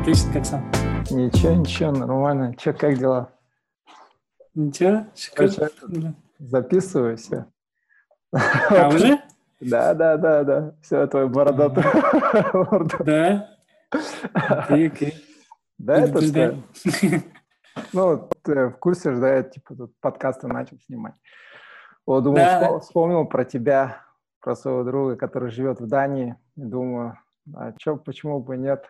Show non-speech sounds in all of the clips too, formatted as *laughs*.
Отлично, как сам? Ничего, ничего, нормально. Че, как дела? Ничего, шикарно. Записываю все. А, уже? Да, да, да, да. Все, твой бородатый Да? Окей, окей. Да, это Ну, ты в курсе же, да, я типа тут подкасты начал снимать. Вот, думал, вспомнил про тебя, про своего друга, который живет в Дании. Думаю, а что, почему бы нет?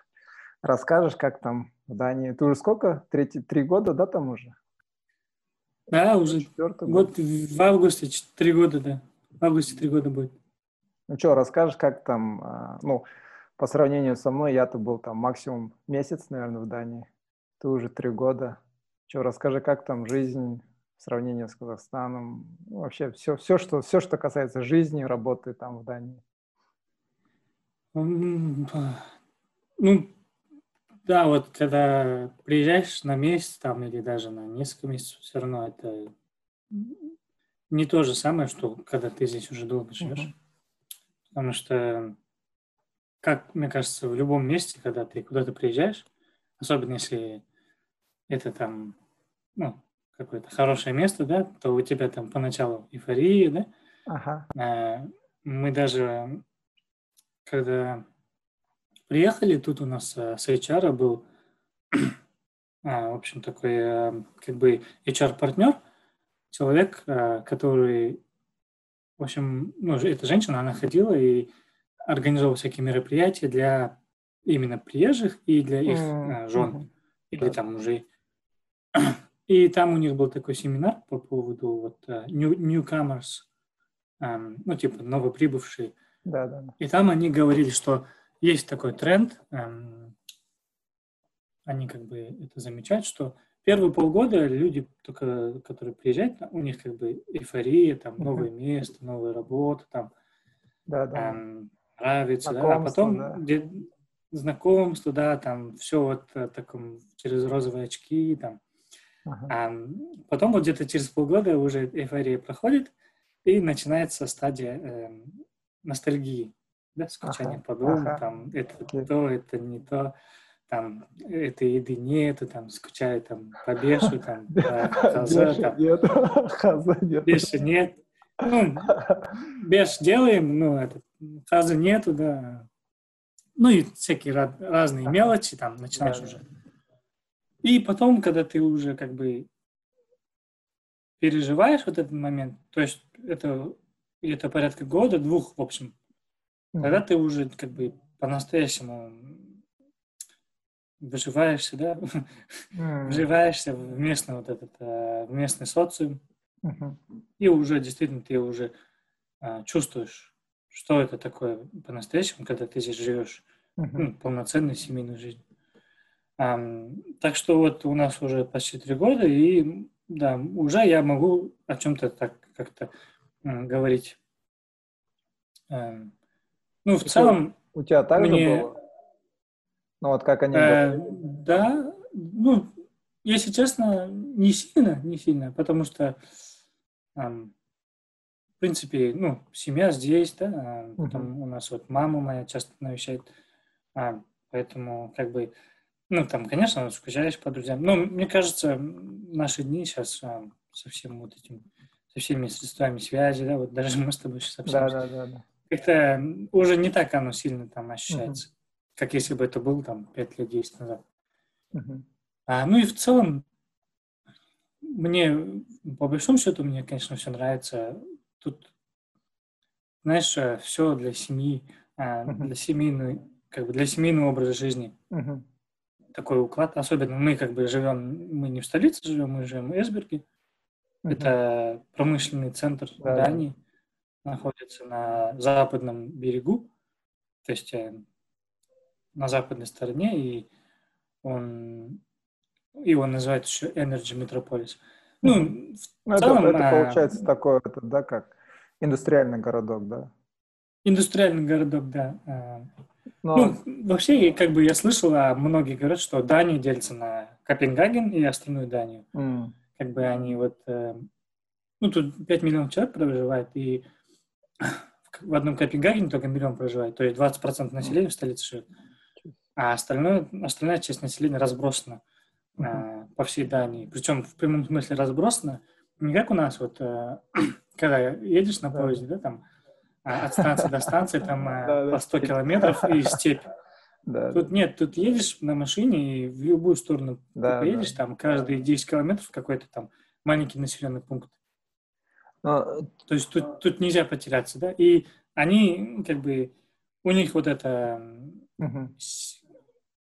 Расскажешь, как там в Дании? Ты уже сколько? Третий, три года, да, там уже? Да, уже Четвертый год. год в августе, три года, да. В августе три года будет. Ну что, расскажешь, как там, а, ну, по сравнению со мной, я-то был там максимум месяц, наверное, в Дании. Ты уже три года. Что, расскажи, как там жизнь в сравнении с Казахстаном? Ну, вообще все, все, что, все, что касается жизни, работы там в Дании. Ну, да, вот когда приезжаешь на месяц там или даже на несколько месяцев, все равно это не то же самое, что когда ты здесь уже долго живешь. Uh-huh. Потому что, как мне кажется, в любом месте, когда ты куда-то приезжаешь, особенно если это там, ну, какое-то хорошее место, да, то у тебя там поначалу эйфория, да. Ага. А, мы даже, когда приехали, тут у нас а, с HR был, *clears throat* а, в общем, такой а, как бы HR-партнер, человек, а, который, в общем, ну, эта женщина, она ходила и организовывала всякие мероприятия для именно приезжих и для их mm-hmm. жен или там мужей. И там у них был такой семинар по поводу вот new, newcomers, ну, типа новоприбывшие. Да, да. И там они говорили, что есть такой тренд, эм, они как бы это замечают, что первые полгода люди, только которые приезжают, у них как бы эйфория, там новое место, новая работа, там да, да. Эм, нравится, да, а потом да. Где, знакомство, да, там все вот э, таком через розовые очки, там. Ага. А потом вот где-то через полгода уже эйфория проходит, и начинается стадия э, ностальгии да, скучание ага, по дому, ага. там, это okay. то, это не то, там, этой еды нету, там, скучаю, там, по бешу, там, по хаза, там, нет, хаза нет. Беша нет. Ну, беш делаем, ну, это, хаза нету, да. Ну, и всякие разные мелочи, там, начинаешь да, уже. И потом, когда ты уже, как бы, переживаешь вот этот момент, то есть это, это порядка года, двух, в общем, когда ты уже как бы по-настоящему выживаешься, да, *laughs* вживаешься в местный вот этот, э, в местный социум, и уже действительно ты уже а, чувствуешь, что это такое по-настоящему, когда ты здесь живешь ну, полноценной семейной жизнью. А, так что вот у нас уже почти три года, и да, уже я могу о чем-то так как-то э, говорить. Э, ну, в целом... У тебя так мне... же было? Ну, вот как они э, Да, ну, если честно, не сильно, не сильно, потому что, э, в принципе, ну, семья здесь, да, а потом uh-huh. у нас вот мама моя часто навещает, а, поэтому, как бы, ну, там, конечно, скучаешь по друзьям, но мне кажется, наши дни сейчас а, со всем вот этим, со всеми средствами связи, да, вот даже *laughs* мы с тобой сейчас общаемся. Да, да, да, да как-то уже не так оно сильно там ощущается, uh-huh. как если бы это был там 5 лет, 10 назад. Uh-huh. А, ну и в целом, мне, по большому счету, мне, конечно, все нравится. Тут, знаешь, э, все для семьи, uh-huh. для семейной, как бы для семейного образа жизни. Uh-huh. Такой уклад. Особенно мы как бы живем, мы не в столице живем, мы живем в Эсберге. Uh-huh. Это промышленный центр uh-huh. Дании находится на западном берегу, то есть э, на западной стороне, и он его называют еще Energy Metropolis. Ну, ну целом, это, это а, получается такой, это, да, как индустриальный городок, да? Индустриальный городок, да. А. Но... Ну, вообще, как бы я слышал, а многие говорят, что Дания делится на Копенгаген и остальную Данию. Mm. Как бы они вот... Э, ну, тут 5 миллионов человек проживает, и в одном Копенгагене только миллион проживает, то есть 20% населения в столице живет. а остальное, остальная часть населения разбросана uh-huh. по всей Дании. Причем в прямом смысле разбросана, не как у нас, вот, э, *coughs* когда едешь на поезде, да, там, а, от станции до станции, там, э, по 100 километров и степь. Да, тут да. нет, тут едешь на машине и в любую сторону да, ты поедешь, да. там каждые 10 километров какой-то там маленький населенный пункт. Но... То есть тут, тут нельзя потеряться, да? И они, как бы, у них вот это угу.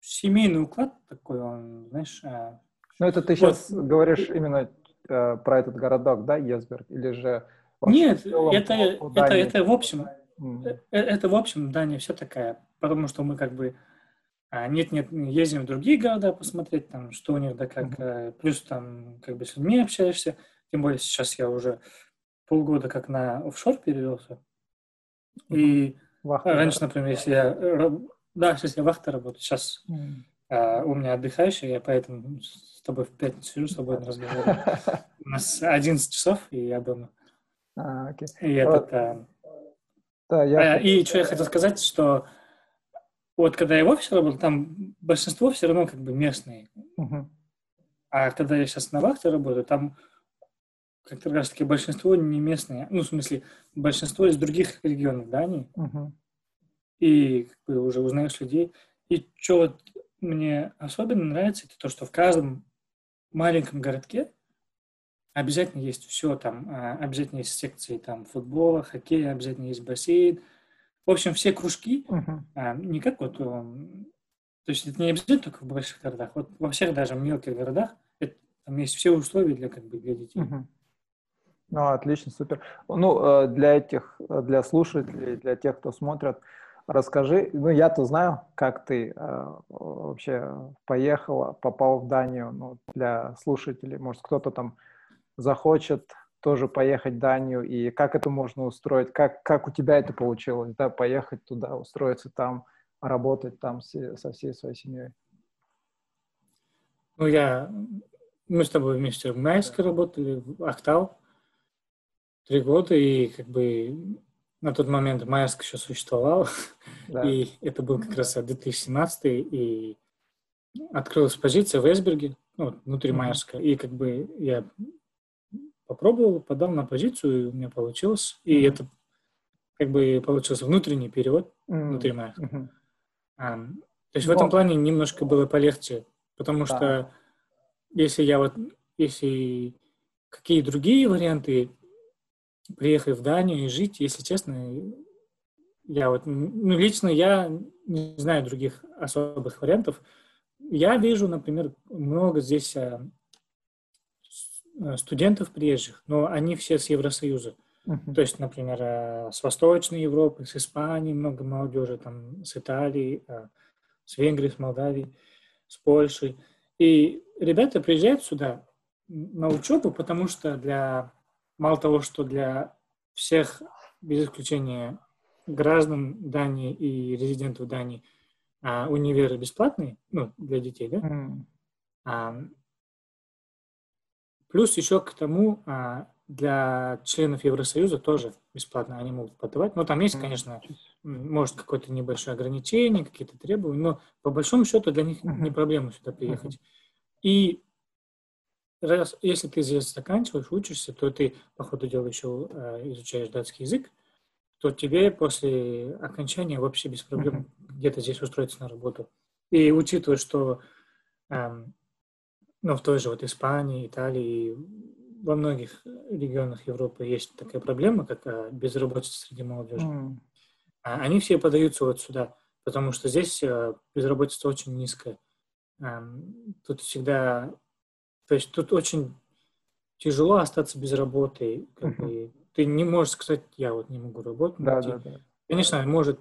семейный уклад такой, он, знаешь... А, ну, это ты вот. сейчас говоришь именно э, про этот городок, да, Есберг, или же... Нет, это, это, это в общем, mm. это в общем Дания вся такая, потому что мы как бы а, нет, нет, ездим в другие города посмотреть, там, что у них, да, как, mm-hmm. плюс там, как бы с людьми общаешься, тем более сейчас я уже полгода как на офшор перевелся, и Вахта, раньше, например, если я, да, сейчас я вахта работаю, сейчас mm. а, у меня отдыхающий, я поэтому с тобой в пятницу сижу, свободно разговариваю. *laughs* У нас 11 часов, и я дома. А, окей. И этот, а, да, я... а, и что я хотел сказать, что вот когда я в офисе работал, там большинство все равно как бы местные. А когда я сейчас на вахте работаю, там как раз таки большинство не местные. Ну, в смысле, большинство из других регионов Дании. Uh-huh. И как бы уже узнаешь людей. И что вот мне особенно нравится, это то, что в каждом маленьком городке обязательно есть все там. А, обязательно есть секции там футбола, хоккея, обязательно есть бассейн, в общем, все кружки, uh-huh. не как вот, то есть это не обязательно только в больших городах, вот во всех даже мелких городах это, там есть все условия для, как бы, для детей. Uh-huh. Ну, отлично, супер. Ну, э, для этих, для слушателей, для тех, кто смотрит, расскажи, ну, я-то знаю, как ты э, вообще поехала, попал в Данию, ну, для слушателей, может, кто-то там захочет тоже поехать в Данию, и как это можно устроить, как, как у тебя это получилось, да, поехать туда, устроиться там, работать там все, со всей своей семьей? Ну, я, мы с тобой вместе в Майске работали, в Ахтал, три года, и как бы на тот момент Майск еще существовал, *laughs* да. и это был как раз 2017, и открылась позиция в Эсберге, ну, внутри mm-hmm. Майерска, и как бы я попробовал, подал на позицию, и у меня получилось. И mm-hmm. это как бы получился внутренний перевод mm-hmm. внутри моих. Mm-hmm. А, то есть в этом плане немножко было полегче, потому да. что если я вот, если какие другие варианты приехать в Данию и жить, если честно, я вот, ну, лично я не знаю других особых вариантов. Я вижу, например, много здесь а, студентов приезжих, но они все с Евросоюза. Uh-huh. То есть, например, э, с Восточной Европы, с Испании много молодежи, там, с Италии, э, с Венгрии, с Молдавии, с Польши. И ребята приезжают сюда на учебу, потому что для, мало того, что для всех, без исключения граждан Дании и резидентов Дании, универы бесплатные, ну, для детей, да? Mm. Плюс еще к тому а, для членов Евросоюза тоже бесплатно они могут подавать. Но там есть, конечно, может какое-то небольшое ограничение, какие-то требования, но по большому счету для них не проблема сюда приехать. И раз, если ты здесь заканчиваешь, учишься, то ты, по ходу дела, еще э, изучаешь датский язык, то тебе после окончания вообще без проблем где-то здесь устроиться на работу. И учитывая, что эм, ну, в той же вот Испании, Италии, во многих регионах Европы есть такая проблема, как а, безработица среди молодежи. Mm. Они все подаются вот сюда, потому что здесь а, безработица очень низкая. Тут всегда, то есть тут очень тяжело остаться без работы. Как mm-hmm. бы, ты не можешь сказать, я вот не могу работать. Да, да, да. Конечно, может,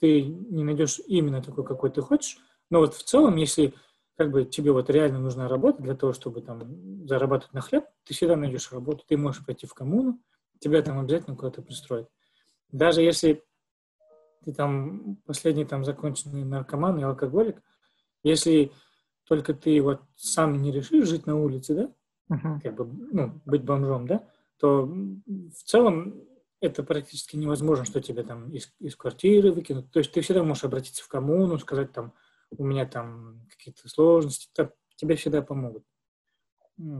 ты не найдешь именно такой, какой ты хочешь, но вот в целом, если как бы тебе вот реально нужна работа для того, чтобы там зарабатывать на хлеб, ты всегда найдешь работу. Ты можешь пойти в коммуну, тебя там обязательно куда-то пристроят. Даже если ты там последний там законченный наркоман и алкоголик, если только ты вот сам не решишь жить на улице, да, uh-huh. как бы, ну, быть бомжом, да, то в целом это практически невозможно, что тебя там из, из квартиры выкинут. То есть ты всегда можешь обратиться в коммуну, сказать там, у меня там какие-то сложности, то тебе всегда помогут.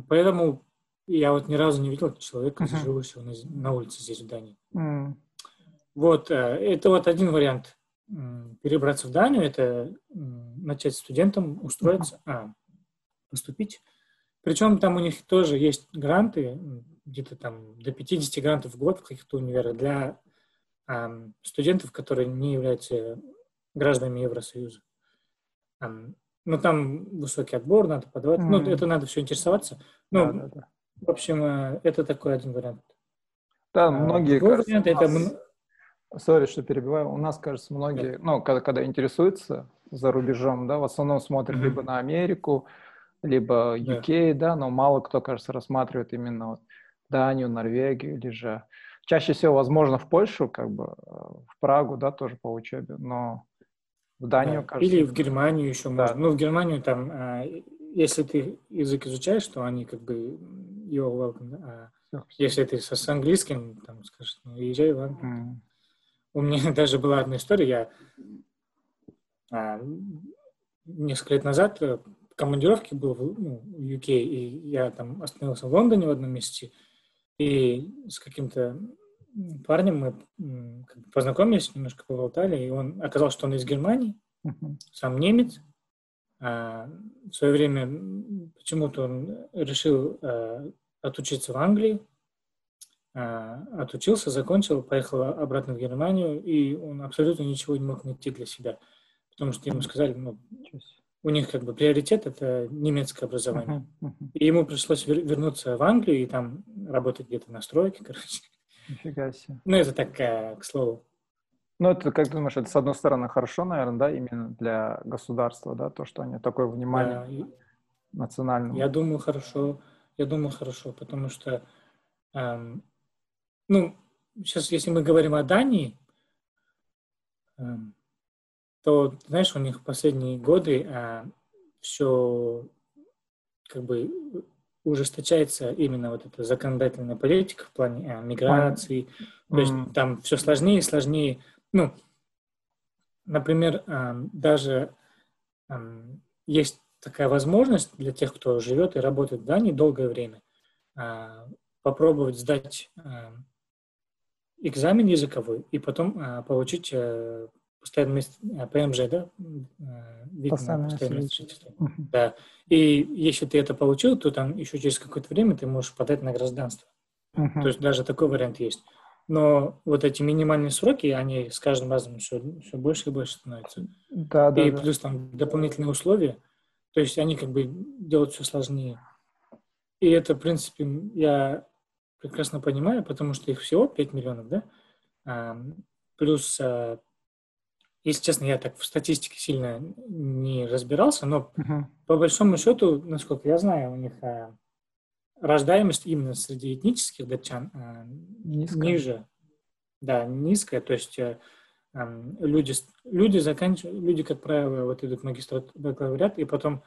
Поэтому я вот ни разу не видел человека, uh-huh. живущего на, на улице здесь, в Дании. Uh-huh. Вот, э, это вот один вариант перебраться в Данию, это начать студентом, устроиться, а, поступить. Причем там у них тоже есть гранты, где-то там до 50 грантов в год в каких-то универах для а, студентов, которые не являются гражданами Евросоюза. А, ну, там высокий отбор, надо подавать. Mm-hmm. Ну, это надо все интересоваться. Ну, да, да, да. в общем, э, это такой один вариант. Да, а, многие... Кажется, вариант, это... Сори, что перебиваю. У нас, кажется, многие, да. ну, когда, когда интересуются за рубежом, да, в основном смотрят mm-hmm. либо на Америку, либо UK, да. да, но мало кто, кажется, рассматривает именно вот Данию, Норвегию или же чаще всего, возможно, в Польшу, как бы э, в Прагу, да, тоже по учебе, но в Данию, да. кажется. Или в Германию еще да. можно. Ну, в Германию там, а, если ты язык изучаешь, то они как бы его welcome, а если ты с, с английским, там, скажешь, ну, езжай в Англию. Mm. У меня *laughs* даже была одна история, я а, несколько лет назад в командировке был в, ну, в UK, и я там остановился в Лондоне в одном месте, и с каким-то парнем мы познакомились, немножко поболтали, и он оказалось, что он из Германии, uh-huh. сам немец. А, в свое время почему-то он решил а, отучиться в Англии, отучился, закончил, поехал обратно в Германию, и он абсолютно ничего не мог найти для себя, потому что ему сказали, ну, у них как бы приоритет это немецкое образование. Uh-huh, uh-huh. И ему пришлось вер- вернуться в Англию и там работать где-то на стройке, *laughs* короче. Нифига себе. Ну, это так, э, к слову. Ну, это, как ты думаешь, это, с одной стороны, хорошо, наверное, да, именно для государства, да, то, что они такое внимание да, национальному. Я думаю, хорошо. Я думаю, хорошо, потому что, эм, ну, сейчас, если мы говорим о Дании, эм, то, знаешь, у них последние годы э, все как бы ужесточается именно вот эта законодательная политика в плане а, миграции. Mm. То есть там все сложнее и сложнее. Ну, например, а, даже а, есть такая возможность для тех, кто живет и работает в Дании долгое время, а, попробовать сдать а, экзамен языковой и потом а, получить а, постоянное место, а, ПМЖ, да? А, вид постоянное место жительства. Да. И если ты это получил, то там еще через какое-то время ты можешь подать на гражданство. Uh-huh. То есть даже такой вариант есть. Но вот эти минимальные сроки, они с каждым разом все, все больше и больше становятся. Да, да, и да. плюс там дополнительные условия. То есть они как бы делают все сложнее. И это, в принципе, я прекрасно понимаю, потому что их всего 5 миллионов, да? А, плюс а, если честно, я так в статистике сильно не разбирался, но uh-huh. по большому счету, насколько я знаю, у них а, рождаемость именно среди этнических датчан а, ниже. Да, низкая. То есть а, люди, люди заканчивают, люди, как правило, вот идут в магистрат, бакалавриат, и потом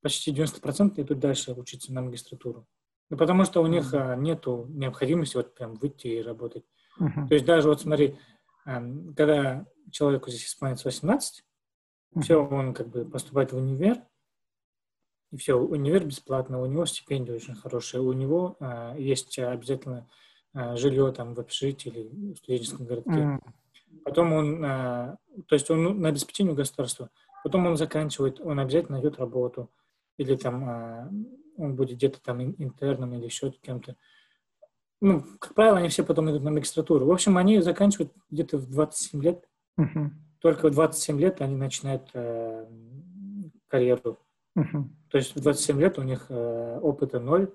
почти 90% идут дальше учиться на магистратуру. Ну, потому что у них uh-huh. нету необходимости вот прям выйти и работать. Uh-huh. То есть даже вот смотри, когда человеку здесь исполняется 18, mm-hmm. все, он как бы поступает в универ, и все, универ бесплатно, у него стипендия очень хорошая, у него а, есть обязательно а, жилье там в общежитии или в студенческом городке. Mm-hmm. Потом он, а, то есть он на обеспечение государства, потом он заканчивает, он обязательно найдет работу, или там а, он будет где-то там интерном или еще кем-то ну, как правило, они все потом идут на магистратуру. В общем, они заканчивают где-то в 27 лет. Uh-huh. Только в 27 лет они начинают э, карьеру. Uh-huh. То есть в 27 лет у них э, опыта ноль.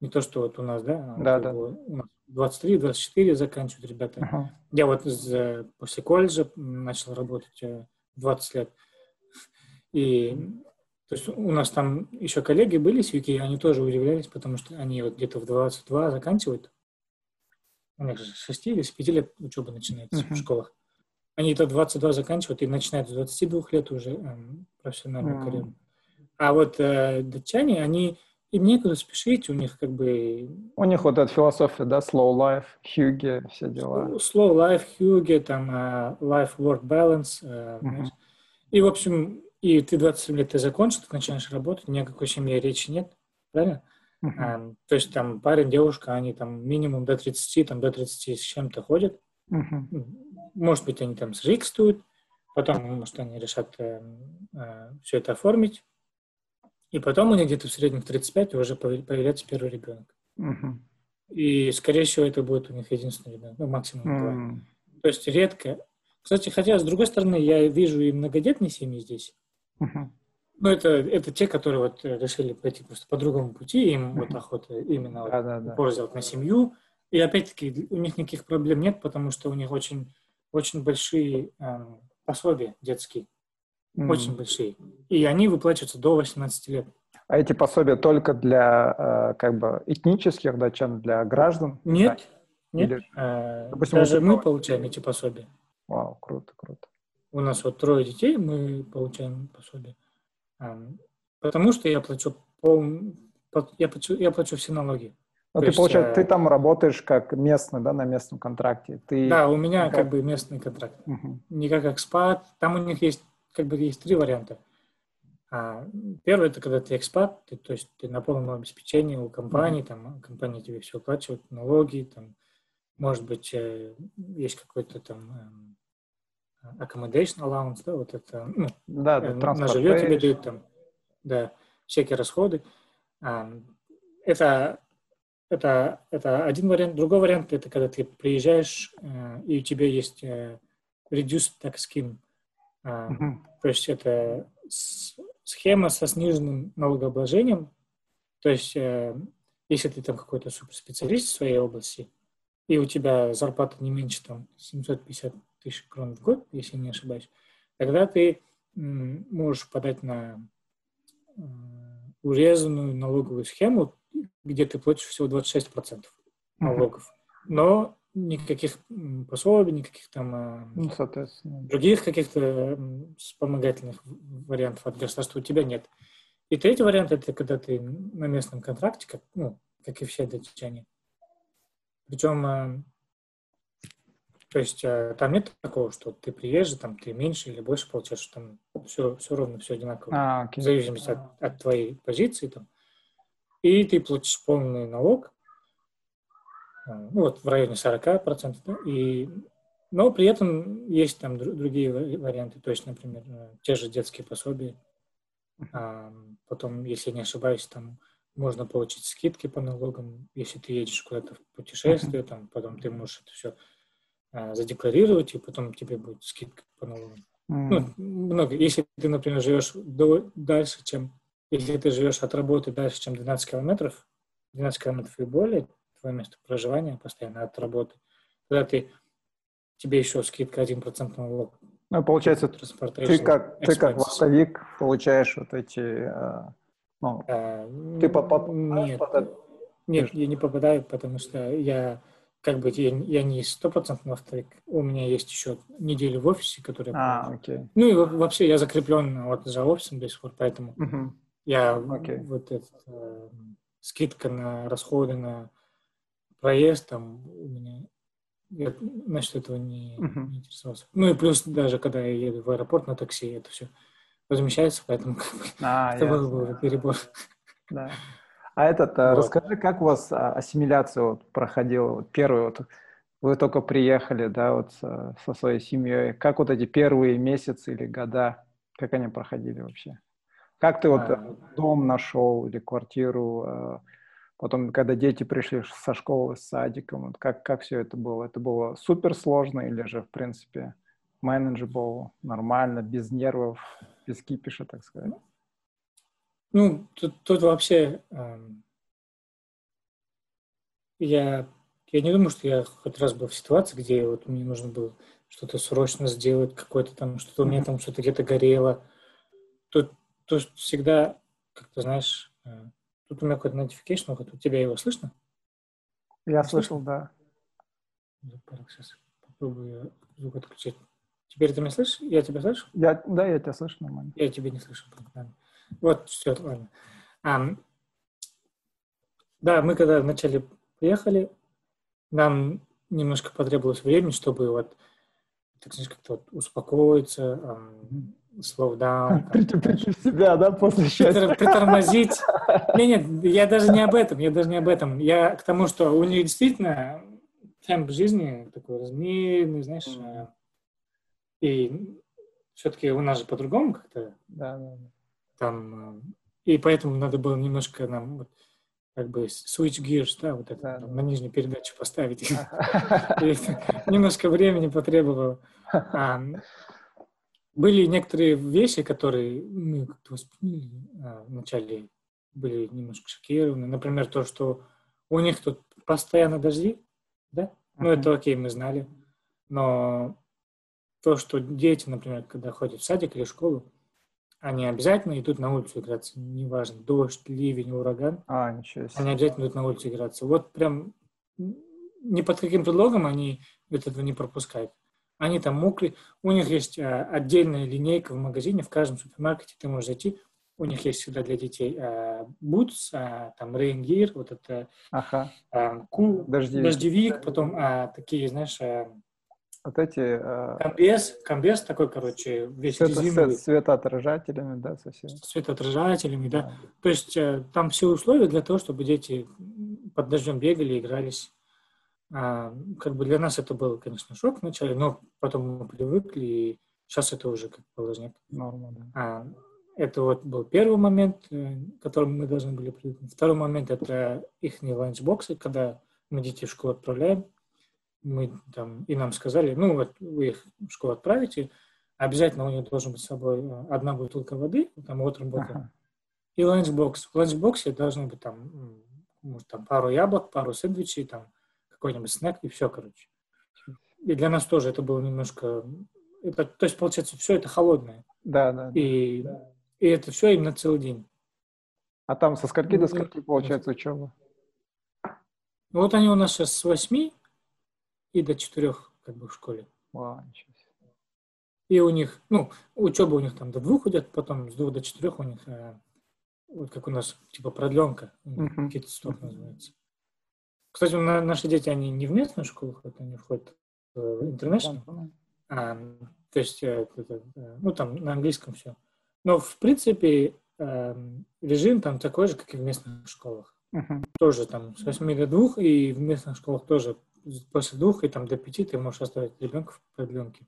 Не то, что вот у нас, да? Да, да. У нас 23-24 заканчивают ребята. Uh-huh. Я вот из, э, после колледжа начал работать э, 20 лет. И то есть у нас там еще коллеги были с UK, они тоже удивлялись, потому что они вот где-то в 22 заканчивают. У них же 6 или с 5 лет учеба начинается uh-huh. в школах. Они это 22 заканчивают и начинают с 22 лет уже эм, профессиональную uh-huh. карьеру. А вот э, датчане, они им некуда спешить, у них как бы... У них вот эта философия, да, slow life, Хьюге, все дела. Slow life, Хьюге, там, uh, life-work balance. Uh, uh-huh. И, в общем, и ты 27 лет ты закончил, ты начинаешь работать, ни о какой семье речи нет, правильно? Uh-huh. А, то есть там парень, девушка, они там минимум до 30, там до 30 с чем-то ходят. Uh-huh. Может быть, они там срикстуют, потом, может, они решат э, э, все это оформить, и потом у них где-то в среднем в 35 уже появляется первый ребенок. Uh-huh. И, скорее всего, это будет у них единственный ребенок, ну, максимум два. Uh-huh. То есть редко. Кстати, хотя, с другой стороны, я вижу и многодетные семьи здесь. Uh-huh. Ну, это, это те, которые вот решили пойти просто по другому пути, им вот охота именно вот, да, да, упор сделать на семью. И опять-таки у них никаких проблем нет, потому что у них очень, очень большие эм, пособия детские. Mm. Очень большие. И они выплачиваются до 18 лет. А эти пособия только для э, как бы этнических датчан, для граждан? Нет, да? нет. Или, э, допустим, даже мы получаем эти пособия. Вау, круто, круто. У нас вот трое детей, мы получаем пособие. Потому что я плачу пол, я плачу, я плачу все налоги. Ну, ты, получается, ты там работаешь как местный, да, на местном контракте? Ты... Да, у меня как, как бы местный контракт. Угу. Не как экспат. Там у них есть, как бы, есть три варианта. А, первый – это когда ты экспат, ты, то есть ты на полном обеспечении у компании, там компания тебе все оплачивает, налоги, там, может быть, э, есть какой-то там эм, accommodation allowance, да, вот это, ну, да, да, э, на жилье тебе дают там, да, всякие расходы. Это, это, это один вариант. Другой вариант – это когда ты приезжаешь, э, и у тебя есть э, reduced tax scheme. Mm-hmm. То есть это схема со сниженным налогообложением. То есть если ты там какой-то суперспециалист в своей области, и у тебя зарплата не меньше там 750 тысяч крон в год, если не ошибаюсь, тогда ты можешь подать на урезанную налоговую схему, где ты платишь всего 26% налогов. Но никаких пособий, никаких там а, ну, других каких-то вспомогательных вариантов от государства у тебя нет. И третий вариант – это когда ты на местном контракте, как, ну, как и все датчане. Причем а, то есть э, там нет такого, что ты приезжий, там ты меньше или больше получаешь, там все, все ровно, все одинаково. А, окей. В зависимости от, от твоей позиции. Там. И ты платишь полный налог, э, ну, вот в районе 40%, да, и, но при этом есть там другие варианты, то есть, например, э, те же детские пособия. А, потом, если не ошибаюсь, там можно получить скидки по налогам, если ты едешь куда-то в путешествие, там, потом ты можешь это все а, задекларировать, и потом тебе будет скидка по налогам. Mm. Ну, много. Если ты, например, живешь до, дальше, чем... Если ты живешь от работы дальше, чем 12 километров, 12 километров и более, твое место проживания постоянно от работы, тогда ты, тебе еще скидка 1% налог. Ну, получается, ты как, ты как властовик получаешь вот эти... Э, ну, а, ты попадаешь нет, под... нет, я не попадаю, потому что я как бы я, я не стопроцентный авторик, у меня есть еще неделю в офисе, которая... А, окей. Ну и вообще я закреплен вот за офисом до сих пор, поэтому uh-huh. я okay. вот этот, э, скидка на расходы на проезд там у меня я, значит, этого не, uh-huh. не интересовался. Ну и плюс даже когда я еду в аэропорт на такси, это все возмещается, поэтому а, *laughs* это был бы перебор. Да. А этот, э, вот. расскажи, как у вас а, ассимиляция вот проходила? Вот первый вот вы только приехали, да, вот со, со своей семьей. Как вот эти первые месяцы или года, как они проходили вообще? Как ты вот а... дом нашел или квартиру? Э, потом, когда дети пришли со школы, с садиком, вот как, как все это было? Это было супер сложно или же, в принципе, manageable, нормально, без нервов, без кипиша, так сказать? Ну, тут, тут вообще эм, я, я не думаю, что я хоть раз был в ситуации, где вот мне нужно было что-то срочно сделать, какое-то там, что-то у меня там что-то где-то горело. Тут, тут всегда, как ты знаешь, э, тут у меня какой-то notification, вот у тебя его слышно? Я слышал, да. Сейчас попробую звук отключить. Теперь ты меня слышишь? Я тебя слышу? Я, да, я тебя слышу нормально. Я тебя не слышу. Нормально. Вот, все, ладно. А, да, мы когда вначале приехали, нам немножко потребовалось времени, чтобы вот, так сказать, как-то вот успокоиться, slow down. В себя, да, после счастья. Притормозить. *laughs* Нет, нет, я даже не об этом, я даже не об этом. Я к тому, что у них действительно темп жизни такой размеренный, знаешь, mm. и все-таки у нас же по-другому как-то. Да, да. Там, и поэтому надо было немножко нам как бы switch gears, да, вот это да, там, на нижнюю передачу поставить. *laughs* Немножко времени потребовало. Были некоторые вещи, которые мы как-то восприняли а, вначале, были немножко шокированы. Например, то, что у них тут постоянно дожди, да? Ну, это окей, мы знали. Но то, что дети, например, когда ходят в садик или в школу, они обязательно идут на улицу играться, неважно, дождь, ливень, ураган. А, ничего себе. Они обязательно идут на улицу играться. Вот прям ни под каким предлогом они этого не пропускают. Они там мокрые. У них есть а, отдельная линейка в магазине, в каждом супермаркете ты можешь зайти. У них есть сюда для детей а, бутс, а, там рейнгир, вот это ага. а, ку, дождевик, дождевик потом а, такие, знаешь, а, вот эти... Э, комбез, комбез такой, короче, весь цвето, резиновый. С светоотражателями, да, совсем. С светоотражателями, да. да. То есть э, там все условия для того, чтобы дети под дождем бегали, игрались. А, как бы для нас это был, конечно, шок вначале, но потом мы привыкли, и сейчас это уже как положник. Норма, да. А, это вот был первый момент, э, к которому мы должны были привыкнуть. Второй момент – это их ланчбоксы, когда мы детей в школу отправляем мы там, и нам сказали, ну вот вы их в школу отправите, обязательно у них должен быть с собой э, одна бутылка воды, там утром бутылка, ага. и ланчбокс. В ланчбоксе должны быть там, может, там пару яблок, пару сэндвичей, там какой-нибудь снэк и все, короче. И для нас тоже это было немножко... Это, то есть, получается, все это холодное. Да, да. И, да. и это все именно целый день. А там со скольки до ну, скольки получается учеба? Вот они у нас сейчас с 8 и до четырех как бы в школе. Вау, и у них, ну, учеба у них там до двух идет, потом с двух до четырех у них, э, вот как у нас, типа продленка, uh-huh. кит-стоп называется. Кстати, на, наши дети, они не в местную школу ходят, они входят в интернешнл. А, то есть, э, это, э, ну, там на английском все. Но, в принципе, э, режим там такой же, как и в местных школах. Uh-huh. Тоже там с 8 до 2, и в местных школах тоже после двух и там до пяти ты можешь оставить ребенка в продленке.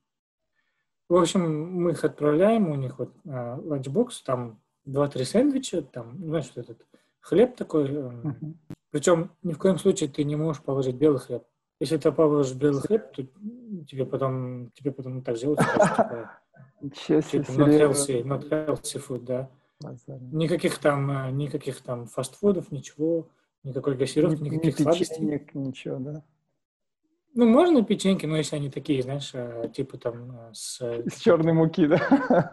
В общем, мы их отправляем, у них вот а, ланчбокс, там два-три сэндвича, там, знаешь, что этот хлеб такой. Uh-huh. Причем ни в коем случае ты не можешь положить белый хлеб. Если ты положишь белый хлеб, то тебе потом, тебе потом так сделают, типа, *laughs* типа not healthy, not healthy food, да. Никаких там, а, никаких там фастфудов, ничего, никакой газировки, никаких сладостей. Ничего, да. Ну, можно печеньки, но если они такие, знаешь, э, типа там э, с... С черной муки, да?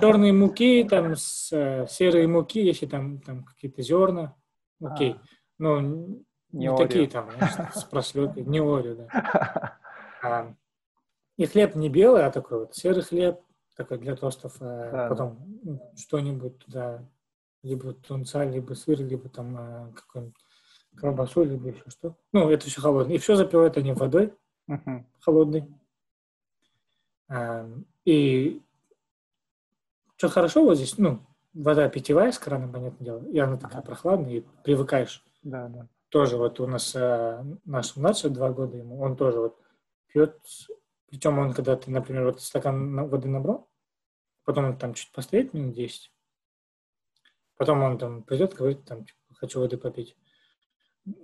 Черные муки, там с э, серой муки, если там, там какие-то зерна, окей. А, но не, не такие там, знаешь, с прослойкой, не ори, да. *laughs* А, и хлеб не белый, а такой вот серый хлеб, такой для тостов, да, потом да. что-нибудь туда, либо тунца, либо сыр, либо там какой-нибудь колбасу либо еще что. Ну, это все холодное. И все запивают они водой uh-huh. холодной. А, и что хорошо вот здесь, ну, вода питьевая с крана, понятное дело, и она такая прохладная, и привыкаешь. Да, да. Тоже вот у нас а, наш младший, два года ему, он тоже вот пьет, причем он, когда ты, например, вот стакан воды набрал, потом он там чуть постоит минут 10, потом он там придет, говорит, там, типа, хочу воды попить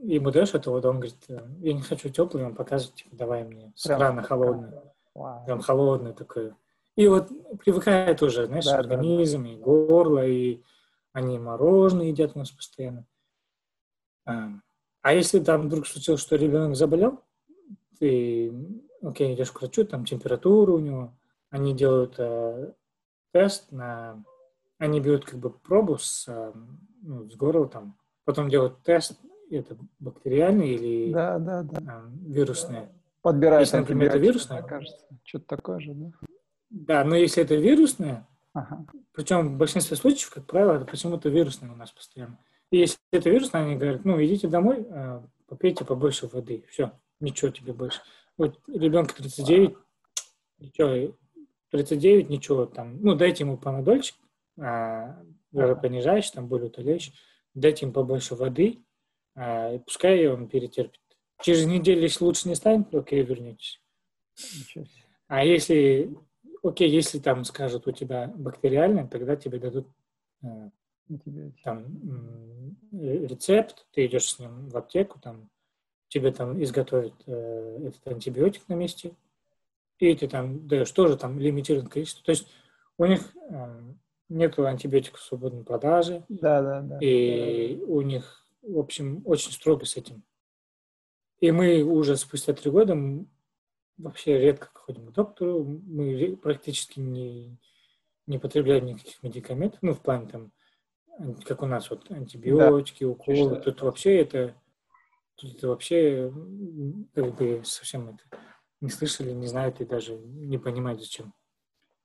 ему даешь эту воду, он говорит, «Э, я не хочу теплый, он показывает, типа, давай мне с крана холодный. Wow. Прям холодный такой. И вот привыкает уже, знаешь, да, организм, да, да. и горло, и они мороженое едят у нас постоянно. А, а если там вдруг случилось, что ребенок заболел, ты, окей, идешь к врачу, там температура у него, они делают э, тест на... Они берут как бы пробу с, э, ну, с горла там, потом делают тест это бактериальные или да, да, да. А, вирусные. Подбирают если, например, это вирусное, кажется, что-то такое же, да? Да, но если это вирусное, ага. причем в большинстве случаев, как правило, это почему-то вирусное у нас постоянно. И если это вирусное, они говорят, ну, идите домой, а, попейте побольше воды, все, ничего тебе больше. Вот ребенка 39, ничего, 39, ничего там, ну, дайте ему панадольчик, а, понижающий, там более утоляющий, дайте ему побольше воды, пускай он перетерпит. Через неделю, если лучше не станет, окей, вернетесь. А если, окей, если там скажут у тебя бактериальное, тогда тебе дадут э, там рецепт, ты идешь с ним в аптеку, там тебе там изготовят э, этот антибиотик на месте, и ты там даешь тоже там лимитированное количество. То есть у них э, нет антибиотиков в свободной продаже. Да, да, да. И да. у них, в общем, очень строго с этим. И мы уже спустя три года вообще редко ходим к доктору, мы практически не, не потребляем никаких медикаментов, ну, в плане там, как у нас вот антибиотики, да. уколы, тут да. вообще это, тут это вообще как бы совсем это не слышали, не знают и даже не понимают зачем.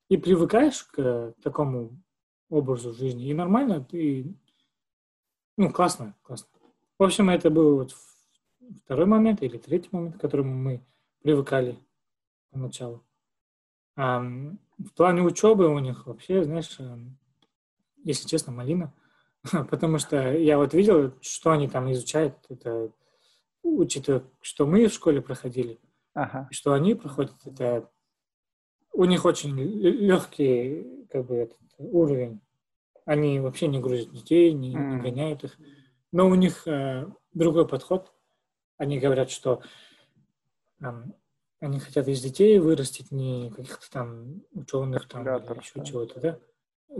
И привыкаешь к такому образу жизни, и нормально, ты, ну, классно, классно. В общем, это был вот второй момент или третий момент, к которому мы привыкали поначалу. А в плане учебы у них вообще, знаешь, если честно, малина. *laughs* Потому что я вот видел, что они там изучают, это учитывая, что мы в школе проходили, ага. что они проходят, это у них очень легкий как бы, этот уровень. Они вообще не грузят детей, не, не гоняют их. Но у них э, другой подход. Они говорят, что э, они хотят из детей вырастить не каких-то там ученых, там, или еще да. чего-то, да,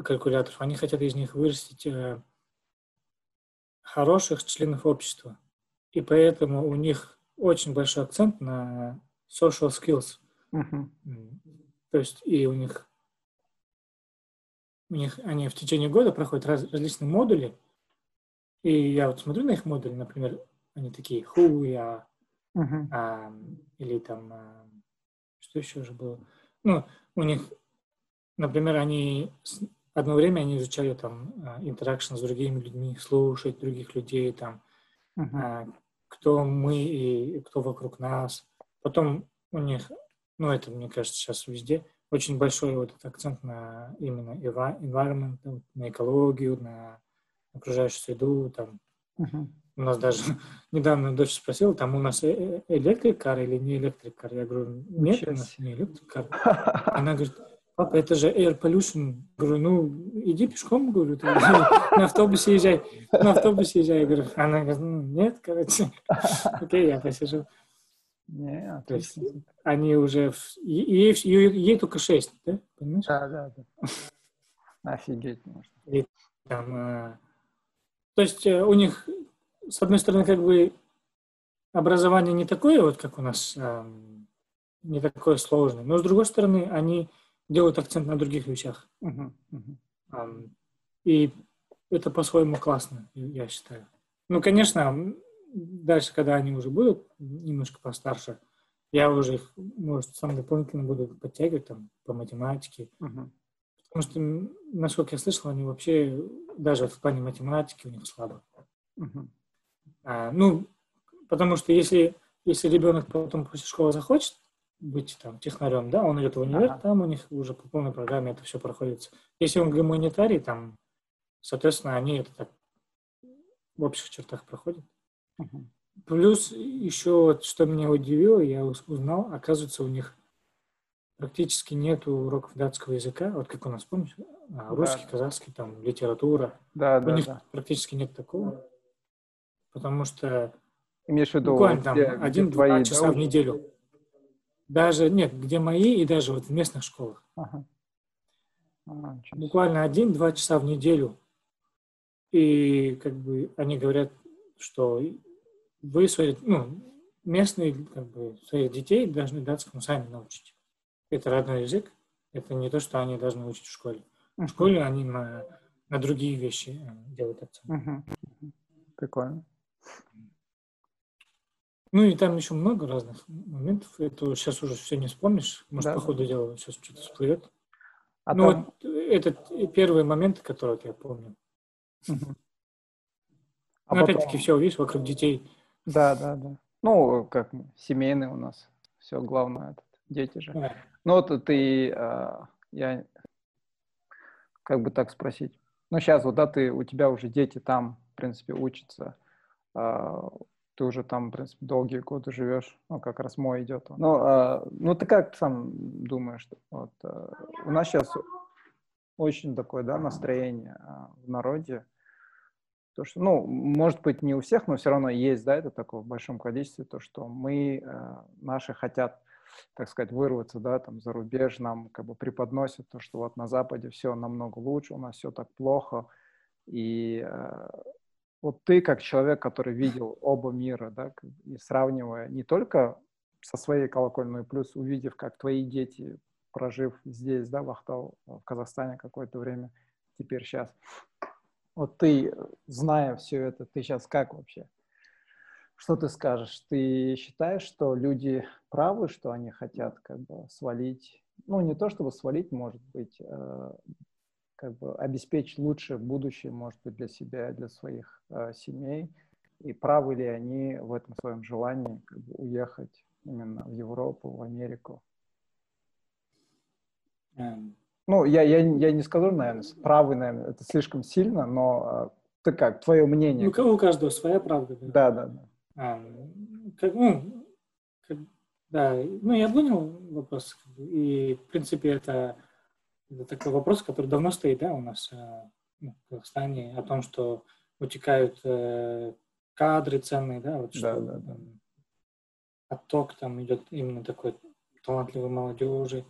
калькуляторов. Они хотят из них вырастить э, хороших членов общества. И поэтому у них очень большой акцент на social skills. Uh-huh. То есть и у них, у них они в течение года проходят раз, различные модули. И я вот смотрю на их модули, например, они такие are, uh-huh. а, или там, а, что еще же было? Ну, у них, например, они одно время они изучали там интеракшн с другими людьми, слушать других людей, там, uh-huh. а, кто мы и кто вокруг нас. Потом у них, ну, это, мне кажется, сейчас везде, очень большой вот этот акцент на именно environment, на экологию, на окружающую среду, там, uh-huh. У нас даже *laughs* недавно дочь спросила, там у нас э, э, электрикар или не электрикар? Я говорю, нет, у нас не электрикар. *laughs* Она говорит, папа, это же air pollution. Говорю, ну, иди пешком, говорю, ты, *laughs* на автобусе езжай, на автобусе езжай. Я говорю, она говорит, ну, нет, короче. Окей, я посижу. Не, То есть они уже... Ей, ей, ей только шесть, да? Понимаешь? Да, да, да. Офигеть можно. И, там, а... То есть э, у них с одной стороны, как бы образование не такое, вот как у нас, не такое сложное, но с другой стороны, они делают акцент на других вещах. Uh-huh, uh-huh. И это по-своему классно, я считаю. Ну, конечно, дальше, когда они уже будут немножко постарше, я уже их, может, сам дополнительно буду подтягивать там по математике. Uh-huh. Потому что, насколько я слышал, они вообще даже в плане математики у них слабо. Uh-huh. А, ну, потому что если, если ребенок потом после школы захочет быть там технарем, да, он идет в универ, ага. там у них уже по полной программе это все проходит. Если он гуманитарий, там, соответственно, они это так в общих чертах проходят. Плюс еще, вот, что меня удивило, я узнал, оказывается, у них практически нет уроков датского языка, вот как у нас, помнишь, а, русский, да. казахский, там, литература. Да, у да, них да. практически нет такого потому что Имеешь в виду, буквально там один-два часа в неделю. Даже, нет, где мои и даже вот в местных школах. Ага. А, буквально один-два часа в неделю. И как бы они говорят, что вы свои, ну, местные как бы, своих детей должны датскому сами научить. Это родной язык, это не то, что они должны учить в школе. В школе они на, на другие вещи э, делают акцент. Uh-huh. Прикольно. Ну и там еще много разных моментов. Это сейчас уже все не вспомнишь. Может, да. по ходу дела сейчас что-то всплывет. А ну, там... вот это первые моменты, которые я помню. Угу. А Но потом... опять-таки все, видишь, вокруг детей. Да, да, да. Ну, как семейные у нас. Все главное, это, дети же. Да. Ну вот ты, а, я как бы так спросить. Ну, сейчас вот, да, ты, у тебя уже дети там, в принципе, учатся, а, ты уже там, в принципе, долгие годы живешь, ну, как раз мой идет. Ну, а, ну ты как сам думаешь? Вот, а, у нас сейчас очень такое, да, настроение а, в народе, то, что, ну, может быть, не у всех, но все равно есть, да, это такое в большом количестве, то, что мы, э, наши хотят, так сказать, вырваться, да, там, за рубеж, нам как бы преподносят то, что вот на Западе все намного лучше, у нас все так плохо, и э, вот ты, как человек, который видел оба мира, да, и сравнивая не только со своей колокольной, плюс увидев, как твои дети, прожив здесь, да, в Ахтау, в Казахстане какое-то время, теперь сейчас, вот ты, зная все это, ты сейчас как вообще? Что ты скажешь? Ты считаешь, что люди правы, что они хотят как бы свалить? Ну, не то чтобы свалить, может быть, э, как бы обеспечить лучшее будущее, может быть, для себя, для своих э, семей. И правы ли они в этом своем желании как бы, уехать именно в Европу, в Америку? Um, ну, я, я, я не скажу, наверное, правый, наверное, это слишком сильно, но а, ты как, твое мнение? Ну, у каждого своя правда. Да, да, да. А, как, ну, как, да, ну, я понял вопрос. И, в принципе, это, это такой вопрос, который давно стоит, да, у нас а, ну, в Казахстане, о том, что утекают э, кадры ценные, да, вот что да, да, да. отток там идет именно такой талантливой молодежи.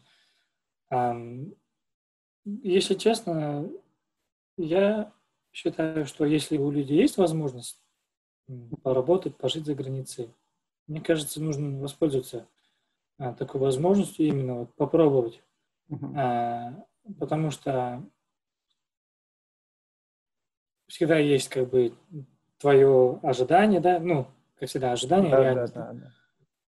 Если честно, я считаю, что если у людей есть возможность поработать, пожить за границей, мне кажется, нужно воспользоваться а, такой возможностью именно вот попробовать. Uh-huh. А, потому что всегда есть как бы твое ожидание, да, ну, как всегда, ожидание, да, реальность. Да, да, да.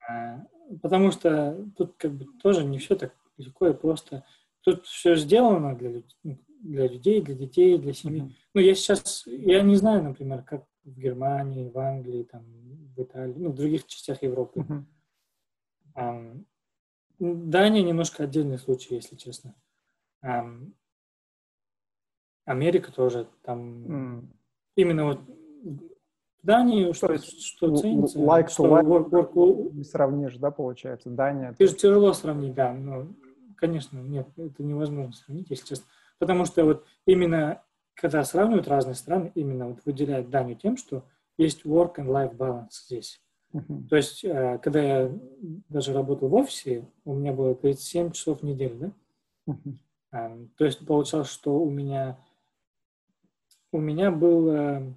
А, потому что тут как бы тоже не все так легко и просто. Тут все сделано для, ну, для людей, для детей, для семьи. Mm-hmm. Ну, я сейчас, я не знаю, например, как в Германии, в Англии, там, в Италии, ну, в других частях Европы. Mm-hmm. Um, Дания немножко отдельный случай, если честно. Um, Америка тоже там mm. именно вот в Дании что, что ценится? Like что like, work, work, не сравнишь, да, получается, Дания. Ты же тяжело сравнить, да, но конечно, нет, это невозможно сравнить, если честно. Потому что вот именно, когда сравнивают разные страны, именно вот выделяют Данию тем, что есть work and life balance здесь. Uh-huh. То есть, э, когда я даже работал в офисе, у меня было 37 часов в неделю, да? Uh-huh. То есть, получалось, что у меня у меня был э,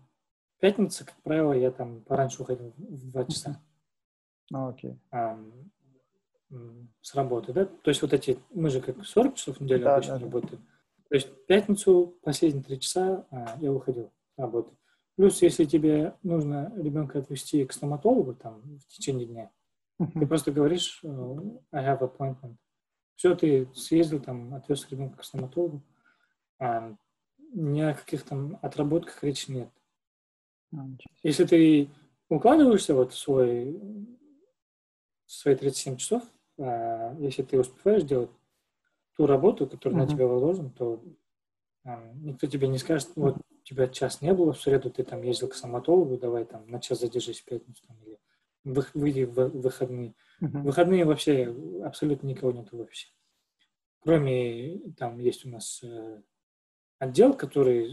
пятница, как правило, я там пораньше уходил в 2 часа. Uh-huh. Okay с работы, да? То есть вот эти, мы же как 40 часов в неделю да, обычно да, работаем. То есть в пятницу последние три часа а, я выходил с работы. Плюс, если тебе нужно ребенка отвезти к стоматологу там в течение дня, uh-huh. ты просто говоришь uh, I have appointment. Все, ты съездил там, отвез ребенка к стоматологу. А, ни о каких там отработках речи нет. Uh-huh. Если ты укладываешься вот в свой, в свои 37 часов, а, если ты успеваешь делать ту работу, которая uh-huh. на тебя возложена, то а, никто тебе не скажет, вот у тебя час не было, в среду ты там ездил к стоматологу, давай там на час задержись в пятницу там, или выйди в выходные. В выходные вообще абсолютно никого нет в офисе. Кроме, там есть у нас э, отдел, который,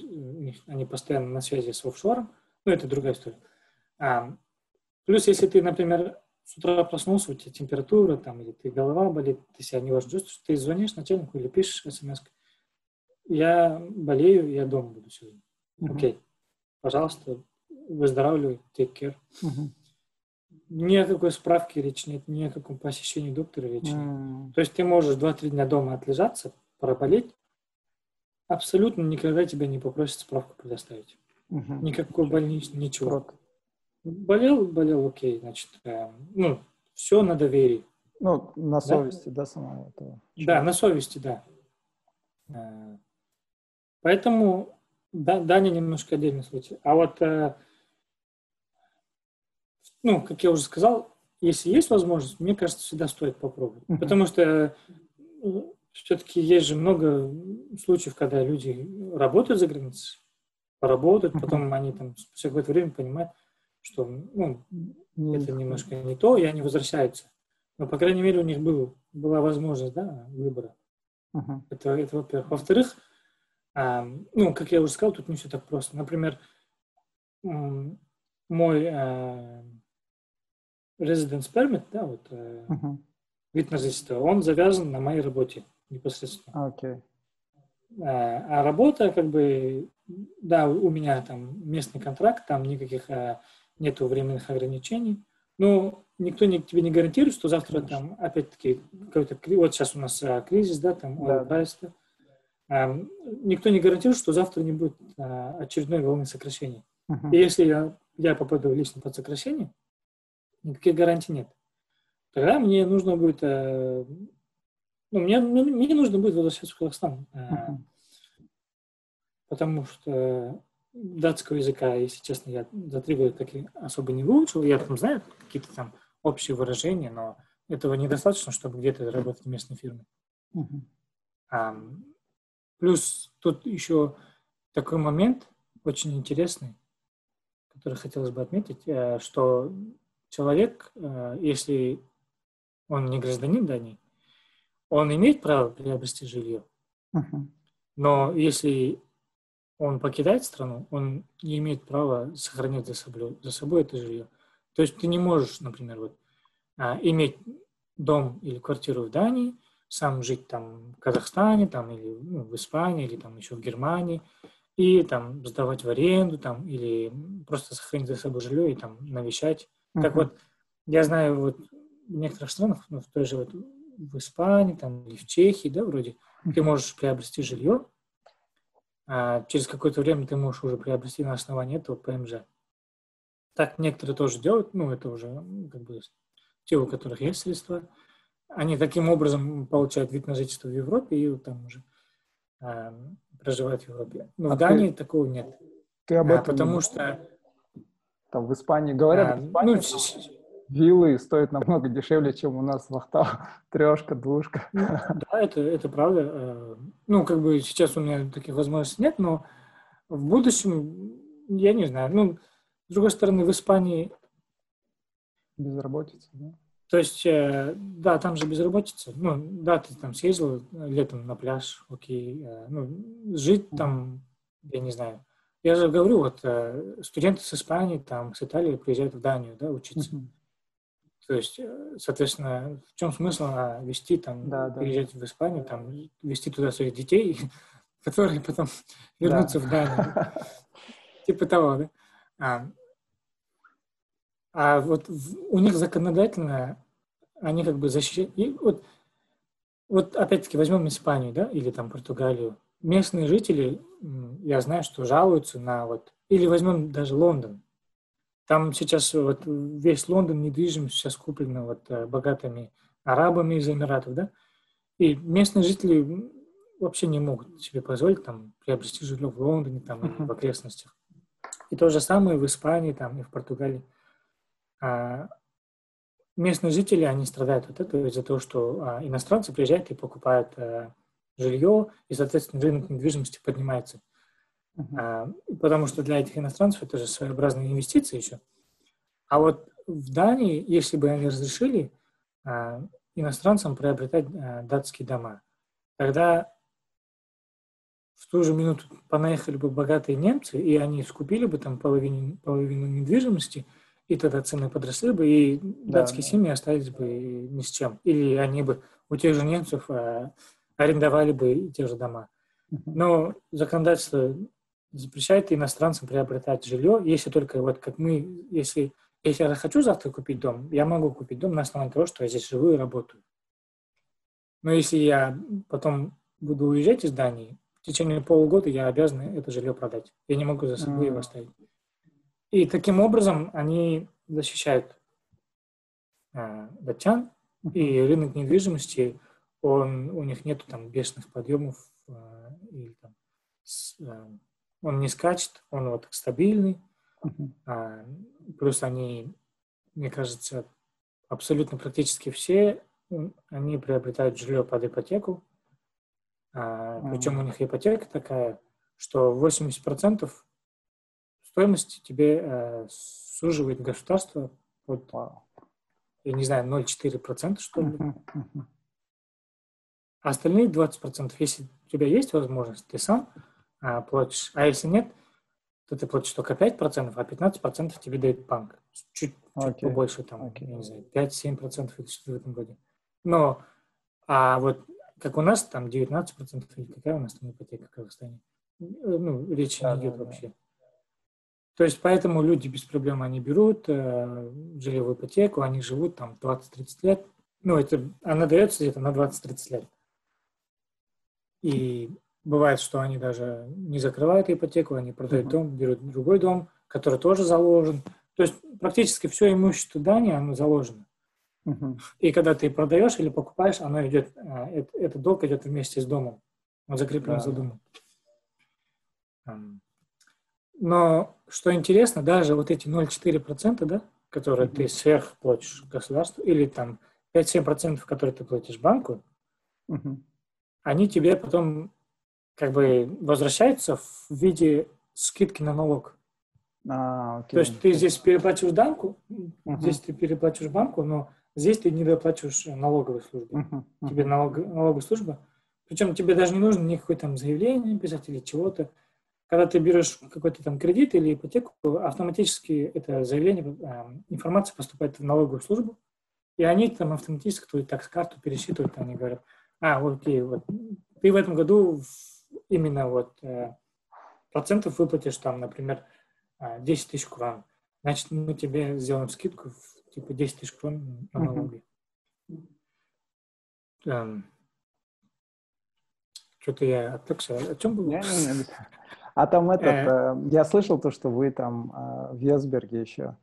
они постоянно на связи с офшором, ну, это другая история. А, плюс, если ты, например, с утра проснулся, у тебя температура, там, или ты голова болит, ты себя не важно чувствуешь, ты звонишь начальнику или пишешь смс я болею, я дома буду сегодня. Uh-huh. Окей, пожалуйста, выздоравливай, take care. Uh-huh. Ни о какой справке речи нет, ни о каком посещении доктора uh-huh. нет. То есть ты можешь 2-3 дня дома отлежаться, проболеть, абсолютно никогда тебя не попросят справку предоставить. Uh-huh. Никакой больничный, ничего. Круто. Болел, болел, окей, значит, э, ну, все на доверии. Ну, на совести, да, да самого этого? Человека. Да, на совести, да. Э, поэтому да, Даня немножко отдельный случай. А вот, э, ну, как я уже сказал, если есть возможность, мне кажется, всегда стоит попробовать. Uh-huh. Потому что все-таки есть же много случаев, когда люди работают за границей, поработают, потом они там спустя какое-то время понимают, что ну, это немножко не то, и они возвращаются. Но, по крайней мере, у них был, была возможность да, выбора. Uh-huh. Это, это во-первых. Во-вторых, а, ну, как я уже сказал, тут не все так просто. Например, мой а, residence permit, да, вот, uh-huh. вид на жительство, он завязан на моей работе непосредственно. Okay. А, а работа, как бы, да, у меня там местный контракт, там никаких а, нету временных ограничений, но никто не, тебе не гарантирует, что завтра там, опять-таки, какой-то, вот сейчас у нас а, кризис, да, там, да. прайс, а, никто не гарантирует, что завтра не будет а, очередной волны сокращений. Uh-huh. И если я, я попаду лично под сокращение, никаких гарантий нет. Тогда мне нужно будет а, ну, мне, мне нужно будет возвращаться в Казахстан, uh-huh. потому что датского языка, если честно, я за три года так и особо не выучил. Я там знаю какие-то там общие выражения, но этого недостаточно, чтобы где-то работать в местной фирме. Uh-huh. А, плюс тут еще такой момент очень интересный, который хотелось бы отметить, э, что человек, э, если он не гражданин Дании, он имеет право приобрести жилье. Uh-huh. Но если он покидает страну, он не имеет права сохранять за собой, за собой это жилье. То есть ты не можешь, например, вот, а, иметь дом или квартиру в Дании, сам жить там в Казахстане, там, или ну, в Испании, или там еще в Германии, и там сдавать в аренду, там, или просто сохранить за собой жилье и там навещать. Uh-huh. Как вот я знаю вот в некоторых странах, ну, в той же вот в Испании, там, или в Чехии, да, вроде, ты можешь приобрести жилье, через какое-то время ты можешь уже приобрести на основании этого ПМЖ. Так некоторые тоже делают, ну, это уже как бы те, у которых есть средства. Они таким образом получают вид на жительство в Европе и там уже а, проживают в Европе. Но а в Дании ты, такого нет. Ты об этом... А, потому что... Там в Испании говорят, а, в Испании... Ну, виллы стоят намного дешевле, чем у нас в Ахтау. *laughs* Трешка, двушка. Ну, да, это, это правда. Э, ну, как бы сейчас у меня таких возможностей нет, но в будущем, я не знаю. Ну, с другой стороны, в Испании... Безработица, да? То есть, э, да, там же безработица. Ну, да, ты там съездил летом на пляж, окей. Э, ну, жить там, я не знаю. Я же говорю, вот студенты с Испании, там, с Италии приезжают в Данию, да, учиться. Uh-huh. То есть, э, соответственно, в чем смысл а, вести там, да, да. приезжать в Испанию, там, вести туда своих детей, *laughs* которые потом вернутся да. в Данию. *laughs* Типа того, да? А, а вот у них законодательно они как бы защищают... И вот, вот опять-таки возьмем Испанию, да, или там Португалию. Местные жители, я знаю, что жалуются на вот... Или возьмем даже Лондон. Там сейчас вот весь Лондон недвижимость сейчас куплена вот э, богатыми арабами из Эмиратов, да, и местные жители вообще не могут себе позволить там приобрести жилье в Лондоне там uh-huh. в окрестностях. И то же самое в Испании там и в Португалии. А местные жители, они страдают от этого из-за того, что а, иностранцы приезжают и покупают а, жилье, и, соответственно, рынок недвижимости поднимается. Uh-huh. потому что для этих иностранцев это же своеобразные инвестиции еще. А вот в Дании, если бы они разрешили а, иностранцам приобретать а, датские дома, тогда в ту же минуту понаехали бы богатые немцы, и они скупили бы там половину, половину недвижимости, и тогда цены подросли бы, и да, датские да. семьи остались бы ни с чем. Или они бы у тех же немцев а, арендовали бы те же дома. Но законодательство запрещает иностранцам приобретать жилье, если только вот как мы, если, если я хочу завтра купить дом, я могу купить дом на основании того, что я здесь живу и работаю. Но если я потом буду уезжать из Дании, в течение полугода я обязан это жилье продать. Я не могу за собой его оставить. И таким образом они защищают э, датчан, и рынок недвижимости, он, у них нет там бешеных подъемов э, или там, с, э, он не скачет, он вот стабильный. Uh-huh. А, плюс они, мне кажется, абсолютно практически все, они приобретают жилье под ипотеку. А, mm-hmm. Причем у них ипотека такая, что 80% стоимости тебе э, суживает государство вот, wow. я не знаю, 0,4% что ли. А остальные 20%, если у тебя есть возможность, ты сам а, платишь. А если нет, то ты платишь только 5%, а 15% тебе дает банк. Чуть, okay. чуть побольше, там, okay. не знаю, 5-7% или что-то в этом году. Но, а вот как у нас, там 19% или какая у нас там ипотека в Казахстане, ну, речи да, не идет да, вообще. Да. То есть поэтому люди без проблем они берут э, жилевую ипотеку, они живут там 20-30 лет. Ну, это, она дается где-то на 20-30 лет. И бывает, что они даже не закрывают ипотеку, они продают uh-huh. дом, берут другой дом, который тоже заложен. То есть практически все имущество Дании, оно заложено. Uh-huh. И когда ты продаешь или покупаешь, оно идет, э, этот долг идет вместе с домом. Он закреплен да. за домом. Но что интересно, даже вот эти 0,4%, да, которые uh-huh. ты сверх платишь государству, или там 5-7%, которые ты платишь банку, uh-huh они тебе потом как бы возвращаются в виде скидки на налог. А, окей. То есть ты здесь переплачиваешь банку, uh-huh. здесь ты переплачиваешь банку, но здесь ты не доплачиваешь налоговой службе. Uh-huh. Uh-huh. Тебе налог, налоговая служба, причем тебе даже не нужно никакое там заявление писать или чего-то. Когда ты берешь какой-то там кредит или ипотеку, автоматически это заявление, э, информация поступает в налоговую службу, и они там автоматически твою такс карту пересчитывают, они говорят, а, окей, вот ты в этом году именно вот э, процентов выплатишь там, например, 10 э, тысяч крон. Значит, мы тебе сделаем скидку в типа 10 тысяч крон на налоги. Uh-huh. Эм, что-то я отвлекся. О чем был? А там этот, э, э, я слышал то, что вы там в Весберге еще,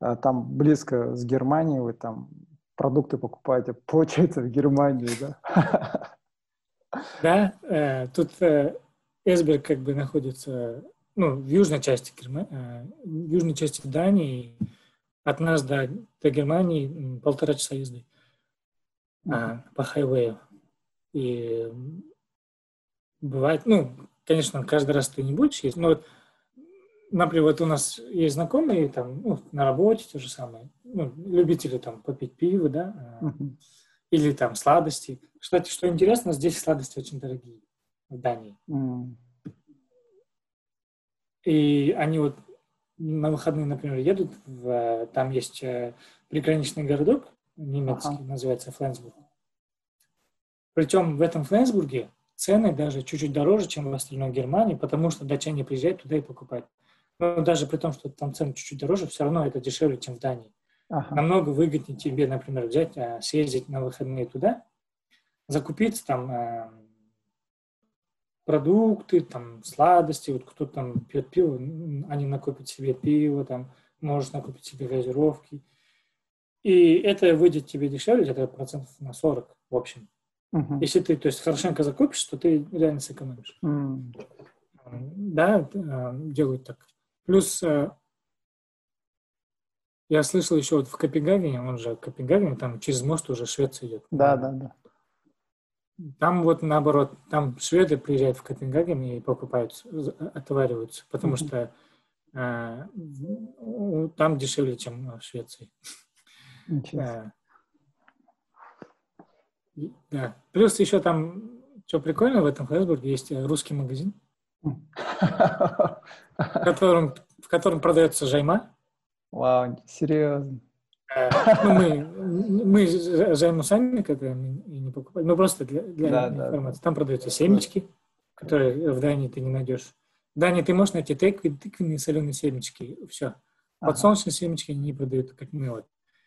там близко с Германией, вы там продукты покупаете, получается, в Германии, да? *laughs* Да, э, тут э, Эсберг как бы находится ну, в южной части э, в южной части Дании. От нас до, до Германии полтора часа езды uh-huh. по хайвею. И бывает, ну, конечно, каждый раз ты не будешь есть, но вот например, вот у нас есть знакомые там, ну, на работе то же самое, ну, любители там попить пиво, да, uh-huh. Или там сладости. Кстати, что интересно, здесь сладости очень дорогие в Дании. Uh-huh. И они вот на выходные, например, едут, в, там есть э, приграничный городок немецкий, uh-huh. называется Фленсбург. Причем в этом Фленсбурге цены даже чуть-чуть дороже, чем в остальной Германии, потому что датчане приезжают туда и покупают. Но даже при том, что там цены чуть-чуть дороже, все равно это дешевле, чем в Дании. Ага. Намного выгоднее тебе, например, взять, а, съездить на выходные туда, закупить там э, продукты, там сладости, вот кто там пьет пиво, они накопят себе пиво, там можешь накупить себе газировки. И это выйдет тебе дешевле, это процентов на 40 в общем. Uh-huh. Если ты, то есть, хорошенько закупишь, то ты реально сэкономишь. Uh-huh. Да, делают так. Плюс э, я слышал еще вот в Копенгагене, он же Копенгаген, там через мост уже Швеция идет. Да, да, да. Там вот наоборот, там шведы приезжают в Копенгаген и покупают, отвариваются, потому mm-hmm. что э, там дешевле, чем в Швеции. Э, да. Плюс еще там, что прикольно в этом Фейсбуке, есть русский магазин. *laughs* в котором, в котором продается жайма. Вау, серьезно. Ну, мы, мы жайму сами когда и не покупали, ну просто для, для да, информации. Да, Там продаются семечки, которые в Дании ты не найдешь. В Дании ты можешь найти тыквы, тыквенные соленые семечки, все. Ага. Подсолнечные семечки не продают, как мы вот.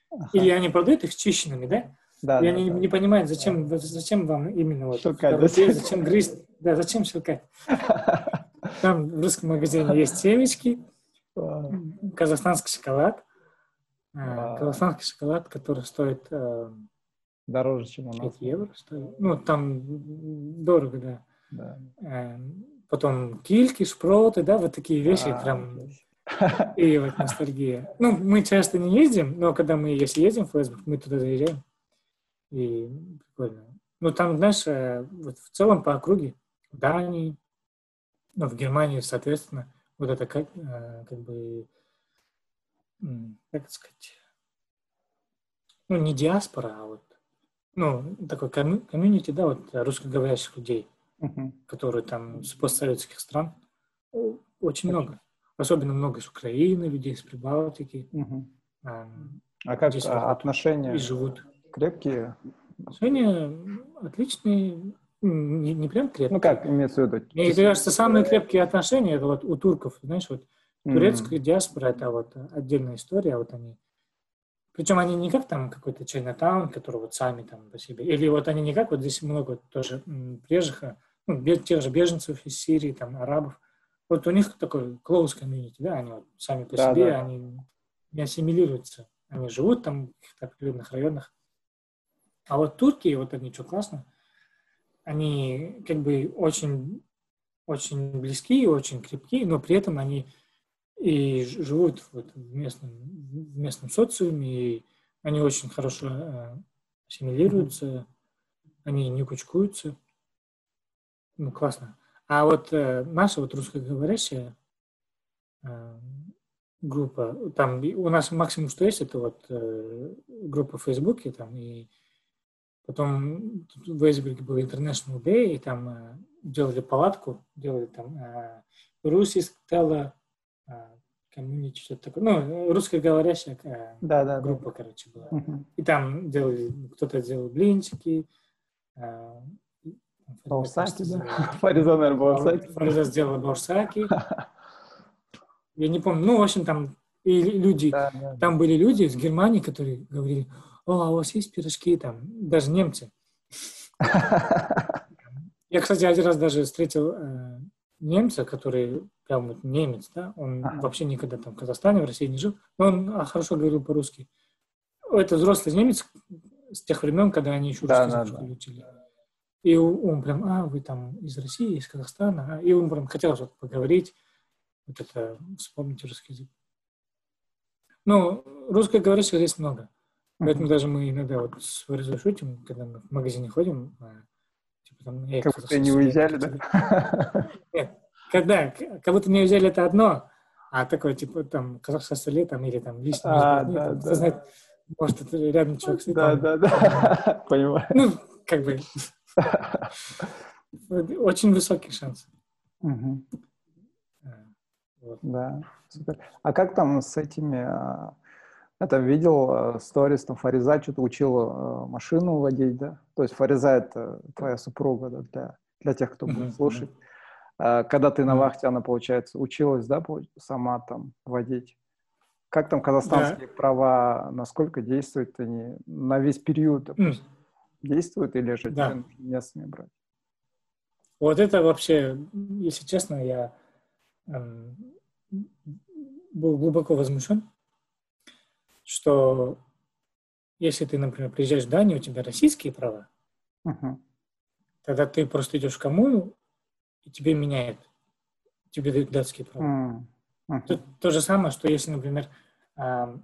Ага. Или они продают их чищенными, да? Да, и да, они да. не понимают, зачем, да. зачем вам именно вот шелкать, да? зачем грызть, да, зачем шелкать. *laughs* Там в русском магазине есть семечки, казахстанский шоколад, а, казахстанский шоколад, который стоит э, дороже, чем у нас. евро стоит. Ну, там дорого, да. да. Э, потом кильки, шпроты, да, вот такие вещи а, прям. И *laughs* вот ностальгия. Ну, мы часто не ездим, но когда мы, если ездим в Facebook, мы туда заезжаем. И прикольно. Ну, там, знаешь, э, вот в целом по округе, в Дании, ну, в Германии, соответственно, вот это как, э, как бы, как сказать, ну, не диаспора, а вот, ну, такой комью- комьюнити, да, вот русскоговорящих людей, uh-huh. которые там с постсоветских стран, очень okay. много. Особенно много из Украины, людей из Прибалтики. Uh-huh. А как а, отношения и живут. крепкие? Отношения отличные, не, не прям крепкие. Ну как, имеется в виду? Мне кажется, самые крепкие отношения это вот у турков, знаешь, вот турецкая mm-hmm. диаспора это вот отдельная история, вот они. Причем они не как там какой-то Чайнатаун, который вот сами там по себе, или вот они не как вот здесь много тоже приезжих, а, ну, тех же беженцев из Сирии, там, арабов. Вот у них такой close community, да, они вот сами по да, себе, да. они не ассимилируются. Они живут там в каких-то определенных районах. А вот турки, вот они что классно, они как бы очень, очень близкие, очень крепкие, но при этом они и живут вот в, местном, в местном социуме, и они очень хорошо э, ассимилируются, они не кучкуются. Ну, классно. А вот э, наша вот русскоговорящая э, группа. Там у нас максимум, что есть, это вот э, группа в Фейсбуке, там, и потом в Эйсберге был International Day, и там э, делали палатку, делали там э, Русис, Тела, э, комьюнити, что-то такое. Ну, русскоговорящая э, да, да, группа, да. короче, была. Uh-huh. И там делали, кто-то делал блинчики, э, Баусаки, да? *laughs* Фариза, наверное, Баусаки. Фариза сделала Баусаки. *laughs* Я не помню. Ну, в общем, там и люди, да, да, там были люди из Германии, которые говорили, о, а у вас есть пирожки там, даже немцы. *laughs* Я, кстати, один раз даже встретил э, немца, который прям вот немец, да, он ага. вообще никогда там в Казахстане, в России не жил, но он а, хорошо говорил по-русски. Это взрослый немец с тех времен, когда они еще да, русский да, да. учили. И он прям, а, вы там из России, из Казахстана, и он прям хотел что-то поговорить вот это вспомнить русский язык. Ну, русскоговорящих здесь много. Поэтому даже мы иногда вот с Варизой шутим, когда мы в магазине ходим, а, типа там... Я как будто не уезжали, да? Нет, когда, как будто не уезжали, это одно, а такое, типа, там, казахское столе, там, или там, лично, а, да, да. знает, может, это рядом человек сидит. Да, да, да, *laughs* понимаю. Ну, как бы, *laughs* очень высокий шанс. Угу. Вот. Да, супер. А как там с этими... А, это видел сторис, там Фариза что-то учила машину водить, да? То есть Фариза — это твоя супруга, да, для, для тех, кто будет слушать. А, когда ты на вахте, она, получается, училась, да, сама там водить. Как там казахстанские да. права, насколько действуют они на весь период, допустим, mm. действуют или же да. местные брать? Вот это вообще, если честно, я был глубоко возмущен, что если ты, например, приезжаешь в Данию, у тебя российские права, uh-huh. тогда ты просто идешь в коммуну, и тебе меняют, тебе дают датские права. Uh-huh. Тут то же самое, что если, например, э,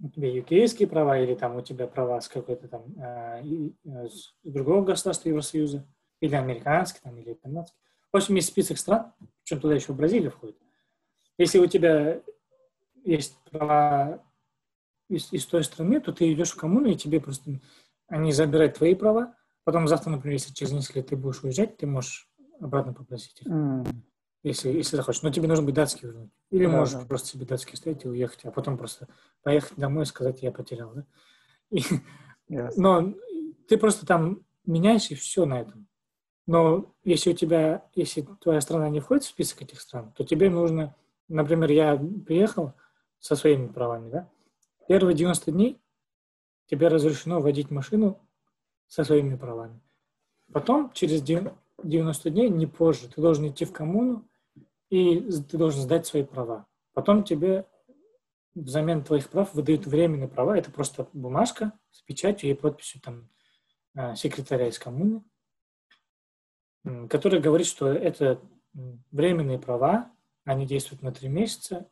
у тебя юкейские права или там у тебя права с какой-то там э, с другого государства Евросоюза, или американский, там, или канадский. В общем, есть список стран, причем туда еще Бразилия входит. Если у тебя есть права из, из той страны, то ты идешь в коммуну, и тебе просто они забирают твои права. Потом завтра, например, если через несколько лет ты будешь уезжать, ты можешь обратно попросить их. Mm. Если, если захочешь. Но тебе нужно быть датский вернуть. Или yeah, можешь yeah. просто себе датский оставить и уехать, а потом просто поехать домой и сказать, я потерял. Да? И, yes. Но ты просто там меняешь, и все на этом. Но если у тебя, если твоя страна не входит в список этих стран, то тебе нужно, например, я приехал со своими правами, да, первые 90 дней тебе разрешено водить машину со своими правами. Потом, через 90 дней, не позже, ты должен идти в коммуну, и ты должен сдать свои права. Потом тебе взамен твоих прав выдают временные права. Это просто бумажка с печатью и подписью там э, секретаря из коммуны который говорит, что это временные права, они действуют на три месяца.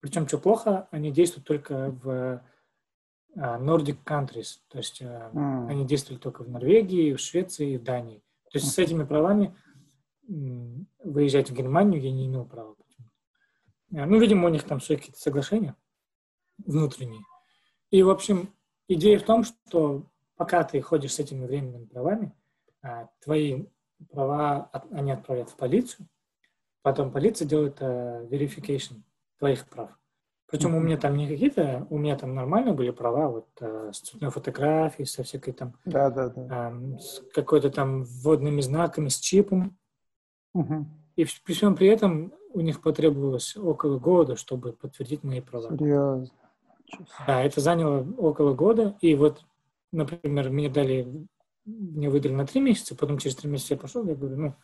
Причем, что плохо, они действуют только в Nordic countries, то есть mm. они действовали только в Норвегии, в Швеции и в Дании. То есть с этими правами выезжать в Германию я не имел права. Ну, видимо, у них там свои какие-то соглашения внутренние. И, в общем, идея в том, что пока ты ходишь с этими временными правами, твои права они отправят в полицию, потом полиция делает verification твоих прав. Причем у меня там не какие-то, у меня там нормально были права, вот э, с цветной фотографией, со всякой там, да, да, да. Э, с какой-то там вводными знаками, с чипом. Угу. И при всем при этом у них потребовалось около года, чтобы подтвердить мои права. Серьезно? Да, это заняло около года. И вот, например, мне дали, мне выдали на три месяца, потом через три месяца я пошел, я говорю, ну,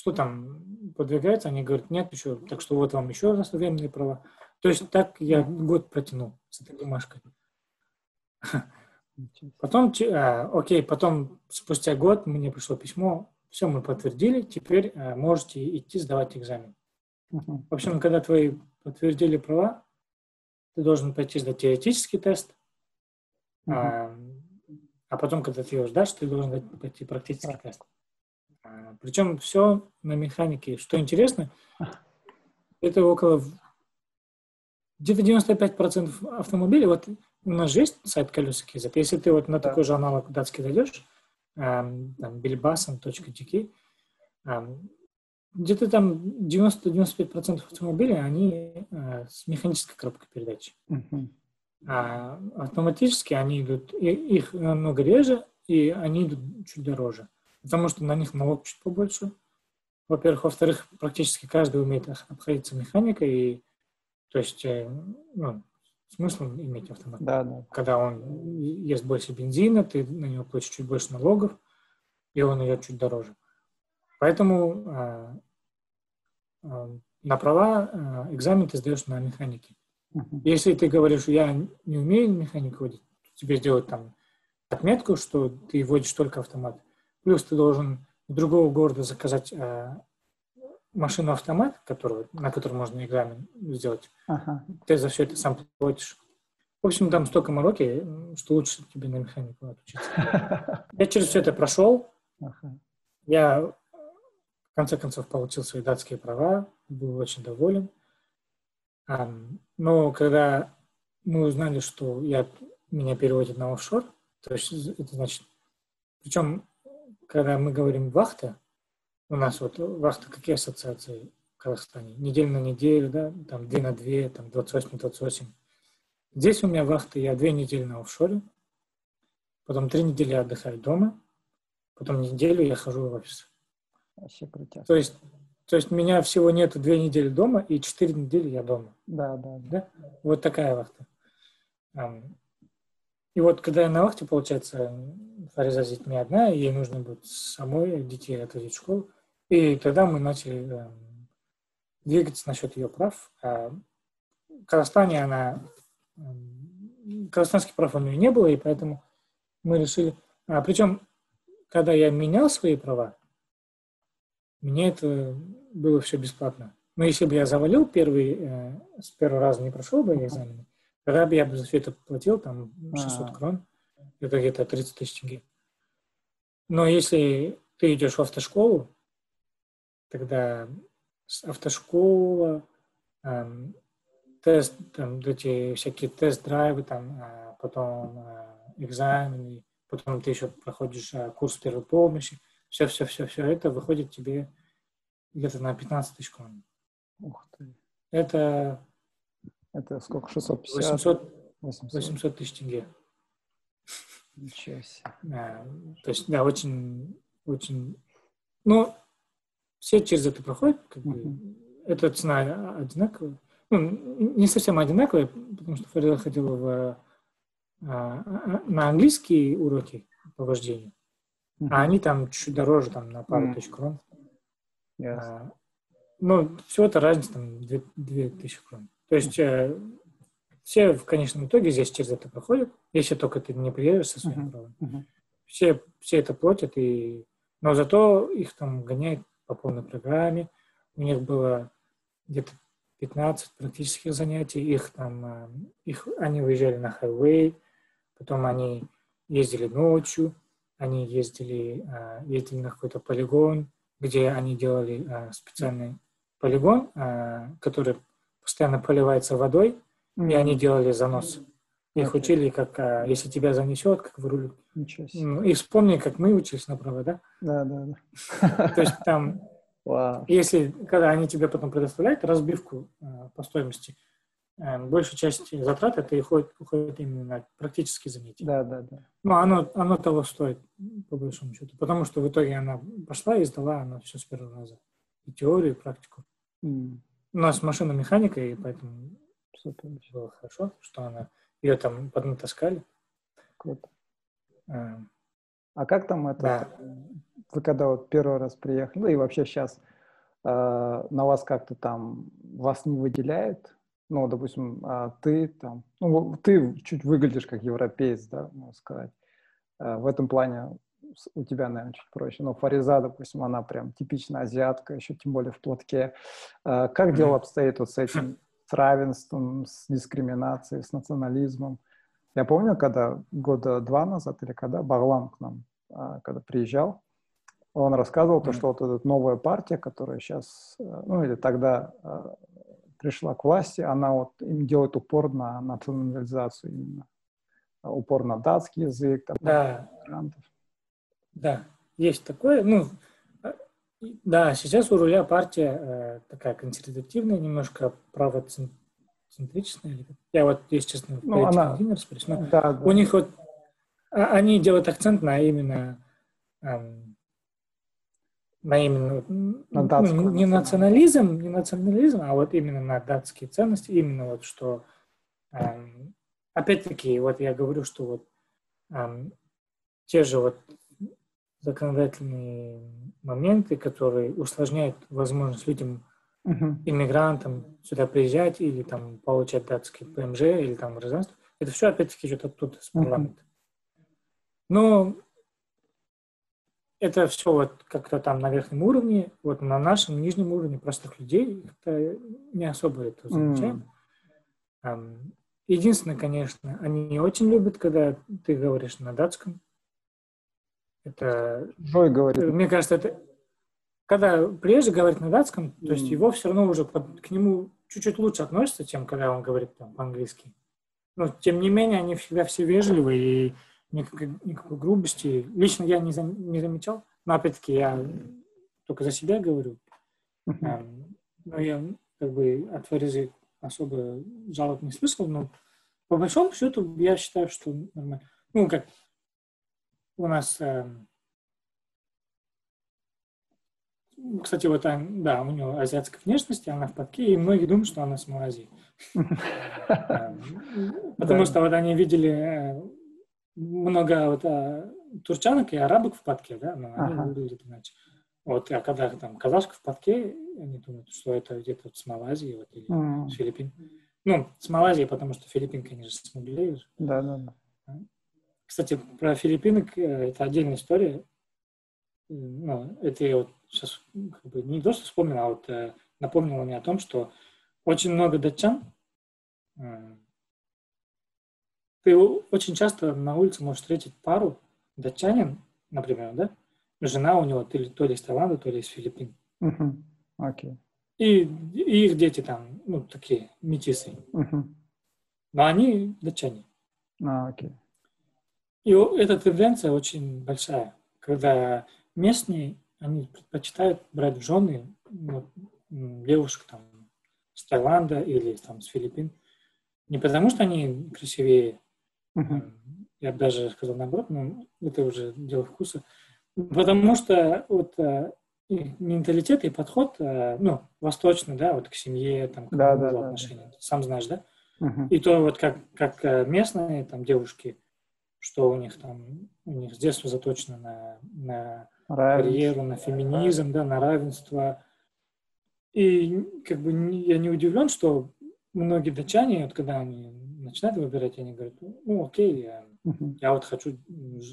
что там подвигается? Они говорят, нет, еще, так что вот вам еще раз временные права. То есть так я год протянул с этой бумажкой. Потом, а, окей, потом спустя год мне пришло письмо, все мы подтвердили, теперь а, можете идти сдавать экзамен. В общем, когда твои подтвердили права, ты должен пойти сдать теоретический тест, а, а потом, когда ты его сдашь, ты должен пойти практический тест. А, причем все на механике. Что интересно, это около где-то 95% автомобилей, вот у нас же есть сайт колеса KZ, если ты вот на да. такой же аналог датский зайдешь, там, bilbasan.tk, где-то там 90-95% автомобилей, они э, с механической коробкой передач. Uh-huh. А автоматически они идут, их намного реже, и они идут чуть дороже, потому что на них налог чуть побольше. Во-первых. Во-вторых, практически каждый умеет обходиться механикой, и то есть, э, ну, смысл иметь автомат. Да, да. Когда он ест больше бензина, ты на него платишь чуть больше налогов, и он идет чуть дороже. Поэтому э, э, на права э, экзамен ты сдаешь на механике. Uh-huh. Если ты говоришь, я не умею механику водить, тебе сделают там отметку, что ты водишь только автомат. Плюс ты должен в другого города заказать э, машину-автомат, которую, на которой можно экзамен сделать, ага. ты за все это сам платишь. В общем, там столько мороки, что лучше тебе на механику отучиться. *laughs* Я через все это прошел. Ага. Я в конце концов получил свои датские права, был очень доволен. Но когда мы узнали, что я, меня переводят на офшор, то есть это значит, причем, когда мы говорим вахта, у нас вот вас какие ассоциации в Казахстане? Неделя на неделю, да, там две на две, там 28 на 28. Здесь у меня вахта, я две недели на офшоре, потом три недели отдыхаю дома, потом неделю я хожу в офис. Вообще крутяк. То есть, то есть меня всего нету две недели дома и четыре недели я дома. Да, да, да. да? Вот такая вахта. И вот когда я на вахте, получается, Фариза с детьми одна, ей нужно будет самой детей отвозить в школу, и тогда мы начали э, двигаться насчет ее прав. А в Казахстане она... Э, казахстанских прав у нее не было, и поэтому мы решили... А, причем, когда я менял свои права, мне это было все бесплатно. Но если бы я завалил первый, э, с первого раза не прошел бы экзамен, бы я бы за все это платил там 600 А-а-а. крон, это где-то 30 тысяч тенге. Но если ты идешь в автошколу, тогда автошкола, эм, тест, там, эти всякие тест-драйвы, там, э, потом э, экзамены, потом ты еще проходишь э, курс первой помощи, все-все-все-все это выходит тебе где-то на 15 тысяч крон. Ух ты. Это... Это сколько? 650? 800, 800. 800 тысяч тенге. Ничего себе. Да, то есть, да, очень, очень... Ну, все через это проходят, как бы, uh-huh. эта цена одинаковая. Ну, не совсем одинаковая, потому что Фарида ходила в, а, а, на английские уроки по вождению, uh-huh. а они там чуть дороже, там на пару uh-huh. тысяч крон. Yes. А, ну, всего это разница там 2, 2 тысячи крон. То есть uh-huh. все в конечном итоге здесь через это проходят, если только ты не приедешь со своим uh-huh. правом. Uh-huh. Все, все это платят, и... но зато их там гоняет по полной программе. У них было где-то 15 практических занятий. Их там, э, их, они выезжали на хайвей, потом они ездили ночью, они ездили, а, ездили на какой-то полигон, где они делали а, специальный полигон, который постоянно поливается водой, mm-hmm. и они делали занос. Их okay. учили, как если тебя занесет, как себе. Ну, и вспомни, как мы учились на право, да? Да, да, да. То есть там, *laughs* если, когда они тебе потом предоставляют разбивку по стоимости, Эм, большая часть затрат это уходит, уходит именно на практические занятия. Да, да, да. Но оно, оно того стоит, по большому счету. Потому что в итоге она пошла и сдала она все с первого раза. И теорию, и практику. Mm. У нас машина механика, и поэтому было хорошо, что она ее там поднатаскали. Круто. А, а как там это? Да. Вы когда вот первый раз приехали, ну и вообще сейчас э, на вас как-то там вас не выделяют? ну, допустим, а ты там, ну, ты чуть выглядишь как европеец, да, можно сказать. А в этом плане у тебя, наверное, чуть проще. Но Фариза, допустим, она прям типичная азиатка, еще тем более в платке. А как дело обстоит вот с этим, с равенством, с дискриминацией, с национализмом? Я помню, когда года два назад или когда Барлам к нам, когда приезжал, он рассказывал то, что вот эта новая партия, которая сейчас, ну или тогда пришла к власти, она вот им делает упор на национализацию именно. Упор на датский язык, там, да. мигрантов. Да, есть такое. Ну, да, сейчас у руля партия э, такая консервативная, немножко правоцентричная. Я вот, если честно, ну, она... не разберусь, но да, да. у них вот а, они делают акцент на именно эм, на именно на ну, не национализм, не национализм, а вот именно на датские ценности, именно вот что эм, опять-таки вот я говорю, что вот эм, те же вот законодательные моменты, которые усложняют возможность людям uh-huh. иммигрантам сюда приезжать или там получать датский ПМЖ или там гражданство, это все опять-таки идет оттуда, с парламента. Uh-huh. Но это все вот как-то там на верхнем уровне, вот на нашем нижнем уровне простых людей это не особо это замечаем. Mm. Единственное, конечно, они не очень любят, когда ты говоришь на датском. Это... Джой говорит. Мне кажется, это... Когда прежде говорит на датском, то есть его все равно уже под... к нему чуть-чуть лучше относятся, чем когда он говорит там по-английски. Но, тем не менее, они всегда все вежливые и никакой, никакой грубости. Лично я не, зам, не замечал, но опять-таки я только за себя говорю. Uh-huh. но я как бы от Фаризы особо жалоб не слышал, но по большому счету я считаю, что нормально. Ну, как у нас... Э, кстати, вот да, у него азиатская внешность, она в подке, и многие думают, что она с Малайзии. *laughs* Потому что вот они видели э, много вот, турчанок и арабок в подке, да, но они выглядят иначе. Вот, а когда там казашка в подке, они думают, что это где-то вот с Малайзии вот, или mm. с Филиппин. Ну, с Малайзии, потому что Филиппин, конечно, смуглее. Да, да, да. Кстати, про Филиппинок э, это отдельная история. Ну, это я вот сейчас как бы не то, что вспомнил, а вот э, напомнило мне о том, что очень много датчан э, ты очень часто на улице можешь встретить пару, датчанин, например, да? Жена у него то ли, то ли из Таиланда, то ли из Филиппин. Uh-huh. Okay. И, и их дети там, ну, такие метисы. Uh-huh. Но они датчане. А, окей. И эта тенденция очень большая, когда местные, они предпочитают брать в жены ну, девушек там с Таиланда или там с Филиппин. Не потому, что они красивее Uh-huh. Я бы даже сказал наоборот, но это уже дело вкуса. Потому что вот э, менталитет и подход, э, ну, восточный, да, вот к семье, там, к да, да, отношениям, да. сам знаешь, да? Uh-huh. И то вот как, как э, местные там девушки, что у них там, у них с детства заточено на, на карьеру, на феминизм, да, на равенство. И как бы я не удивлен, что многие датчане, вот когда они начинают выбирать, они говорят, ну окей, я, я вот хочу,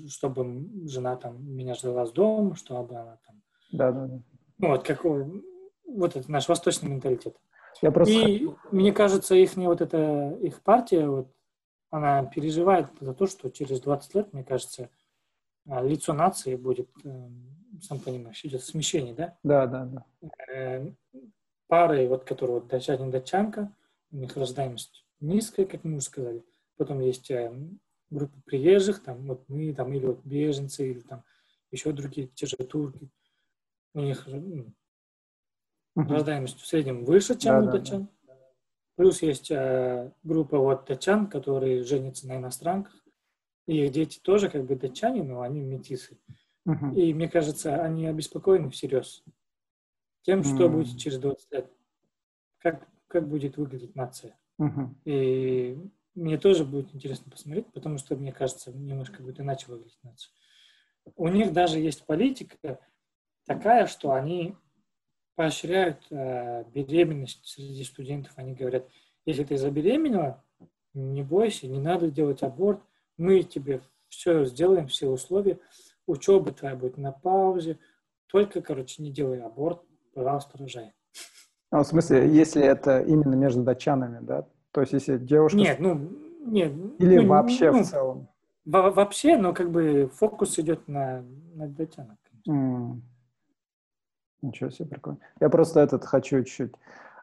чтобы жена там меня ждала с дома, чтобы она там... Да, да, да. Ну вот какой, вот это наш восточный менталитет. Я просто... И мне кажется, их не вот эта их партия, вот, она переживает за то, что через 20 лет, мне кажется, лицо нации будет, сам понимаешь, идет смещение, да? Да, да, да. Э, пары, вот, которые вот датчанин, датчанка, у них рождаемость низкая, как мы уже сказали. Потом есть э, группа приезжих, там, вот мы, там, или вот беженцы, или там еще другие, те же турки. У них ну, uh-huh. рождаемость в среднем выше, чем да, у датчан. Да, да. Плюс есть э, группа вот датчан, которые женятся на иностранках. И их дети тоже как бы датчане, но они метисы. Uh-huh. И мне кажется, они обеспокоены всерьез тем, что uh-huh. будет через 20 лет. Как, как будет выглядеть нация. Uh-huh. И мне тоже будет интересно посмотреть, потому что, мне кажется, немножко будет иначе выглядеть нация. У них даже есть политика такая, что они поощряют э, беременность среди студентов. Они говорят, если ты забеременела, не бойся, не надо делать аборт, мы тебе все сделаем, все условия, учеба твоя будет на паузе, только, короче, не делай аборт, пожалуйста, рожай. А, в смысле, если это именно между датчанами, да? То есть, если девушка... Нет, ну, нет. Или ну, вообще ну, в целом? Вообще, но как бы фокус идет на, на датчанах. Mm. Ничего себе, прикольно. Я просто этот хочу чуть-чуть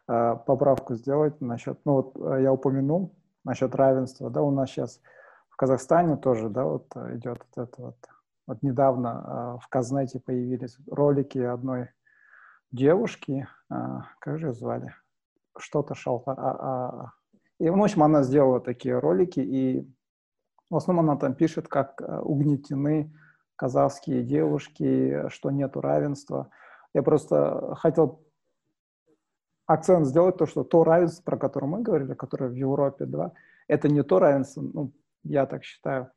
э, поправку сделать насчет, ну вот э, я упомянул насчет равенства, да, у нас сейчас в Казахстане тоже, да, вот э, идет вот это вот, вот недавно э, в Казнете появились ролики одной девушки, э, как же ее звали, что-то шалта, а, а, и, в общем, она сделала такие ролики, и в основном она там пишет, как угнетены казахские девушки, что нету равенства. Я просто хотел акцент сделать то, что то равенство, про которое мы говорили, которое в Европе, да, это не то равенство, ну, я так считаю,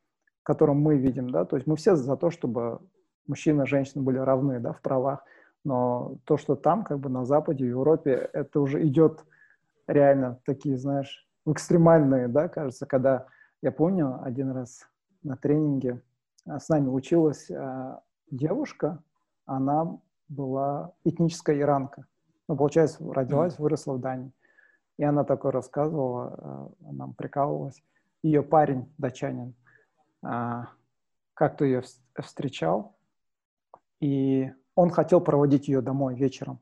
которое мы видим, да, то есть мы все за то, чтобы мужчины и женщины были равны, да, в правах, но то, что там, как бы на Западе, в Европе, это уже идет реально такие, знаешь, экстремальные, да, кажется, когда, я помню, один раз на тренинге а, с нами училась а, девушка, она была этническая иранка. Ну, получается, родилась, выросла в Дании. И она такое рассказывала, э, нам прикалывалась. Ее парень, датчанин, э, как-то ее встречал, и он хотел проводить ее домой вечером.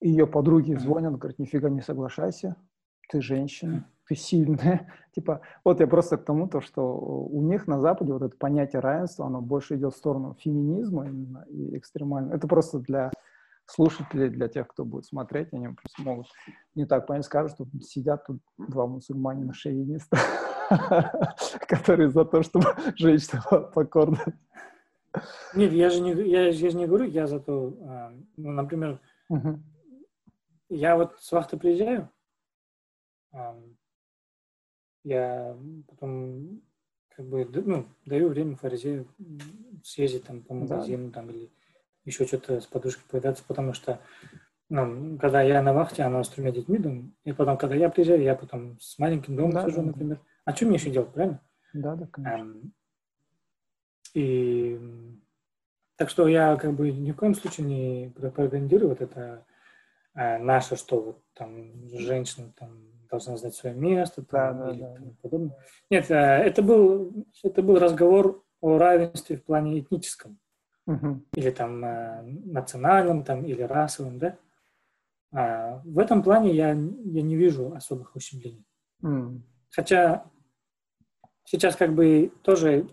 И ее подруги звонят, говорят, нифига не соглашайся, ты женщина, ты сильная. *laughs* типа, вот я просто к тому, то, что у них на Западе вот это понятие равенства, оно больше идет в сторону феминизма именно и экстремально. Это просто для слушателей, для тех, кто будет смотреть, они просто могут не так понять, скажут, что сидят тут два мусульманина шовиниста, *laughs* которые за то, чтобы *laughs* женщина покорна. Нет, я же не, я, я же не говорю, я за то, а, ну, например, я вот с вахты приезжаю, я потом как бы ну, даю время фаризею съездить там по магазину да. там или еще что-то с подушкой повидаться, потому что ну, когда я на вахте, она с тремя детьми дома, и потом, когда я приезжаю, я потом с маленьким домом да, сижу, да, например. А что мне еще делать, правильно? Да, да, конечно. Um, и так что я как бы ни в коем случае не пропагандирую вот это а, наше, что вот там женщина там должна знать свое место да, да, или да. тому подобное. Нет, э, это был, это был разговор о равенстве в плане этническом. Угу. Или там э, национальном, там, или расовом, да? А в этом плане я, я не вижу особых ущемлений. Mm. Хотя сейчас как бы тоже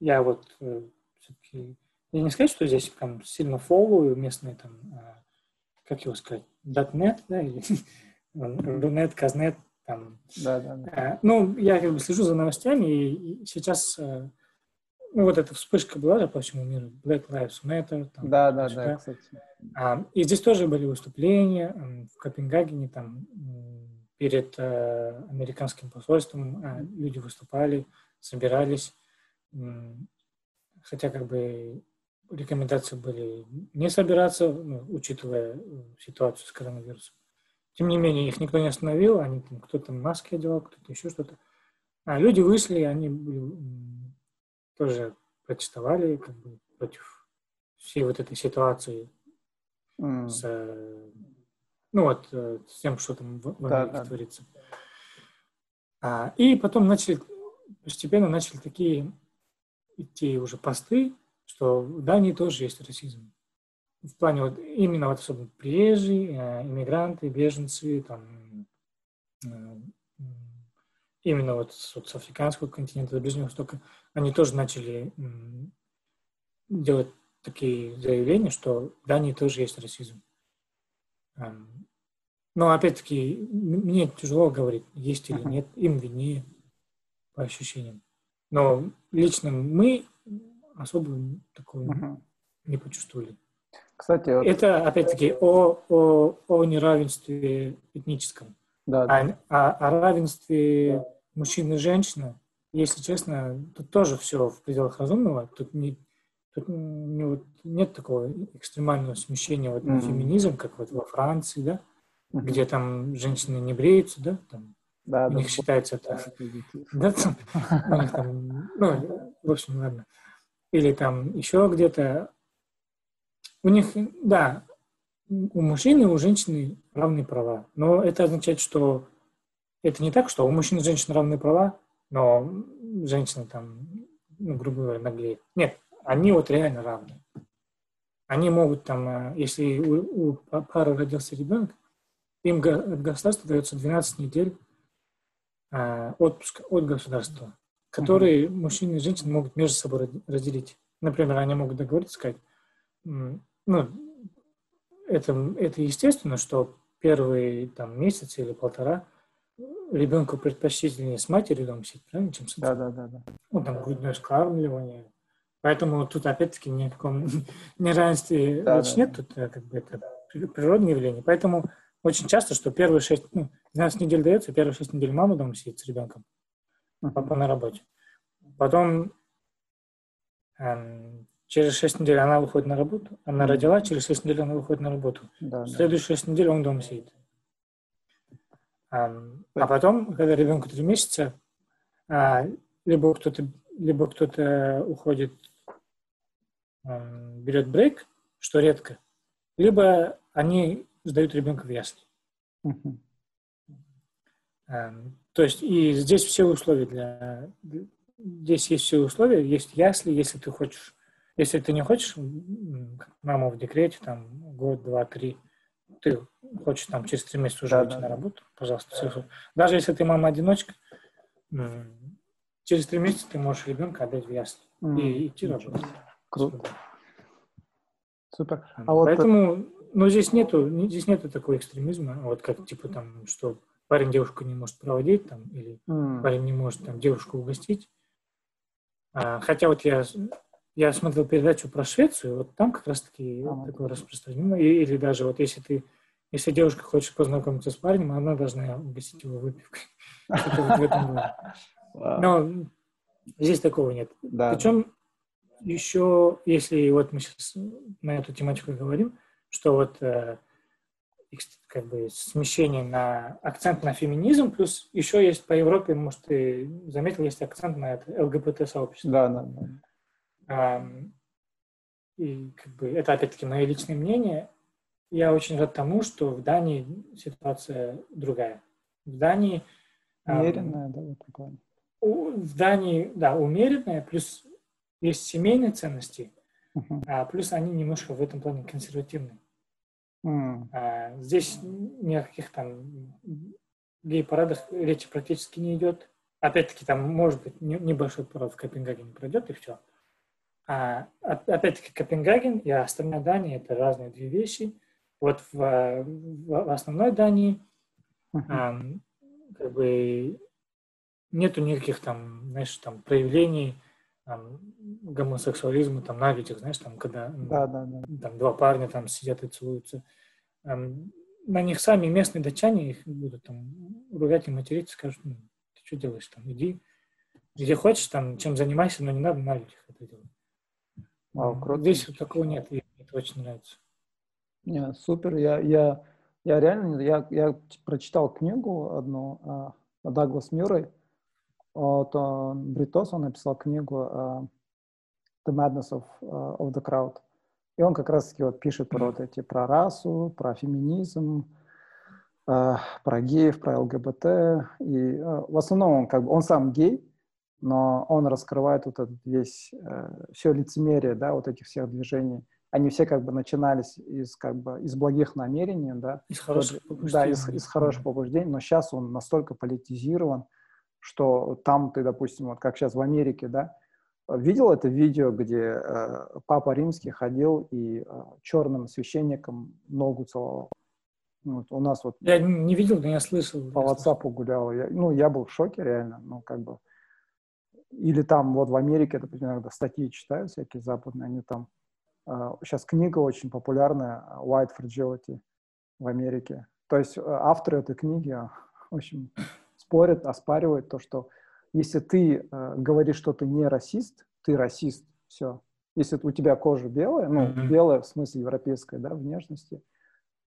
я вот э, все-таки, я не сказать, что здесь там сильно фоллую местные там, как его сказать, .NET, да, или *laughs* Рунет, Казнет, там. Да, да, да. А, ну, я как бы слежу за новостями, и, сейчас, э, ну, вот эта вспышка была же по всему миру, Black Lives Matter. Там, да, да, да, кстати. А, и здесь тоже были выступления в Копенгагене, там, перед э, американским посольством э, люди выступали, собирались, хотя как бы рекомендации были не собираться, ну, учитывая ситуацию с коронавирусом. Тем не менее, их никто не остановил, они там, кто-то маски одевал, кто-то еще что-то. А люди вышли, они были, тоже протестовали как бы, против всей вот этой ситуации mm. с, ну вот, э, с тем, что там в, в Америке да, творится. А, и потом начали, постепенно начали такие идти уже посты, что в Дании тоже есть расизм. В плане вот именно вот особенно приезжие, э, иммигранты, беженцы, там, э, именно вот с, вот с африканского континента, до Ближнего Востока, они тоже начали делать такие заявления, что в Дании тоже есть расизм. Эм, но опять-таки мне тяжело говорить, есть или нет, им виднее по ощущениям. Но лично мы особо такого uh-huh. не почувствовали. Кстати, вот... это опять-таки о, о, о неравенстве этническом. Да, да. А, а о равенстве мужчин и женщин, если честно, тут тоже все в пределах разумного. Тут не, тут не, вот, нет такого экстремального смещения вот, mm-hmm. феминизм, как вот во Франции, да, mm-hmm. где там женщины не бреются, да, там да, у да, них да. считается это, да, там, у них там, ну, в общем, ладно. Или там еще где-то у них, да, у мужчины и у женщины равные права. Но это означает, что это не так, что у мужчин и женщин равные права, но женщина там, ну, грубо говоря, наглеет. Нет, они вот реально равны. Они могут там, э, если у, у пары родился ребенок, им от государства дается 12 недель э, отпуска от государства, которые mm-hmm. мужчины и женщины могут между собой разделить. Например, они могут договориться, сказать, ну, это, это естественно, что первый там, месяц или полтора ребенку предпочтительнее с матерью дома сидеть, правильно, чем с отцом. Да, да, да, да. Ну, там грудное скармливание. Поэтому тут опять-таки ни о каком *laughs* неравенстве да, речи да, нет, тут э, как бы это природное явление. Поэтому очень часто, что первые шесть, ну, 12 недель дается, первые шесть недель мама дома сидит с ребенком, папа на работе. Потом эм, Через 6 недель она выходит на работу. Она родила, через 6 недель она выходит на работу. Да, Следующие 6 недель он дома сидит. А, а потом, когда ребенку 3 месяца, а, либо кто-то либо кто-то уходит, берет брейк, что редко, либо они сдают ребенка в ясли. Uh-huh. То есть и здесь все условия для... Здесь есть все условия, есть ясли, если ты хочешь если ты не хочешь маму в декрете, там, год, два, три, ты хочешь там через три месяца уже да, выйти да, на работу, пожалуйста. Да. Даже если ты мама-одиночка, через три месяца ты можешь ребенка отдать в ясли mm. и идти работать. Круто. Супер. А вот Поэтому, ну, здесь нету, здесь нету такого экстремизма, вот как, типа, там, что парень девушку не может проводить, там, или mm. парень не может, там, девушку угостить. А, хотя вот я я смотрел передачу про Швецию, вот там как раз-таки а, такое распространено. Или даже вот если ты, если девушка хочет познакомиться с парнем, она должна угостить его выпивкой. *laughs* Но здесь такого нет. Причем еще, если вот мы сейчас на эту тематику говорим, что вот э, как бы смещение на акцент на феминизм, плюс еще есть по Европе, может, ты заметил, есть акцент на это ЛГБТ-сообщество. Да, да, да. И как бы это опять-таки мое личное мнение. Я очень рад тому, что в Дании ситуация другая. В Дании... Умеренная, да, вот такое. В Дании, да, умеренная, плюс есть семейные ценности, uh-huh. а плюс они немножко в этом плане консервативны. Uh-huh. А, здесь ни о каких там гей-парадах речи практически не идет. Опять-таки, там, может быть, небольшой парад в Копенгагене пройдет, и все. А, опять-таки, Копенгаген и остальная Дания – это разные две вещи. Вот в, в, в основной Дании uh-huh. а, как бы нету никаких там, знаешь, там проявлений там, гомосексуализма там на видео, знаешь, там, когда да, да, да. там два парня там сидят и целуются. На них сами местные датчане их будут там ругать и материться, скажут, ну, ты что делаешь там, иди, где хочешь, там, чем занимайся, но не надо на людях это делать. Вау, круто. Здесь вот такого нет, и мне это очень нравится. Не, супер, я, я, я реально, я, я прочитал книгу одну uh, Даглас Мюррей, от Бритос, он написал книгу uh, The Madness of, uh, of the Crowd. И он как раз-таки вот пишет про вот эти, про расу, про феминизм, про геев, про ЛГБТ. И в основном он как бы, он сам гей, но он раскрывает вот этот весь, э, все лицемерие, да, вот этих всех движений. Они все как бы начинались из как бы из благих намерений, да. Из хороших побуждений. Да, из, из хороших побуждений, но сейчас он настолько политизирован, что там ты, допустим, вот как сейчас в Америке, да, видел это видео, где э, Папа Римский ходил и э, черным священником ногу целовал? Вот у нас вот... Я не видел, но я слышал. По WhatsApp гулял. Я, ну, я был в шоке реально. Ну, как бы... Или там вот в Америке, допустим, иногда статьи читаю всякие западные, они там... Э, сейчас книга очень популярная, White Fragility в Америке. То есть э, авторы этой книги, *laughs* в общем, спорят, оспаривают то, что если ты э, говоришь, что ты не расист, ты расист, все. Если у тебя кожа белая, ну, mm-hmm. белая в смысле европейская, да, внешности,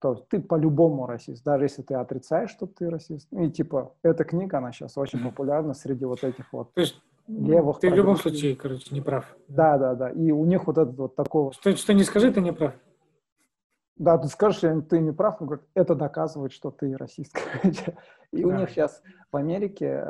то ты по-любому расист, даже если ты отрицаешь, что ты расист. Ну, и типа, эта книга, она сейчас очень популярна среди вот этих вот То есть левых. Ты в любом случае, короче, не прав. Да, да, да. И у них вот этот вот такого... Что, что не скажи, ты не прав. Да, ты скажешь, ты не прав, он говорит, это доказывает, что ты расист. *laughs* И у них сейчас в Америке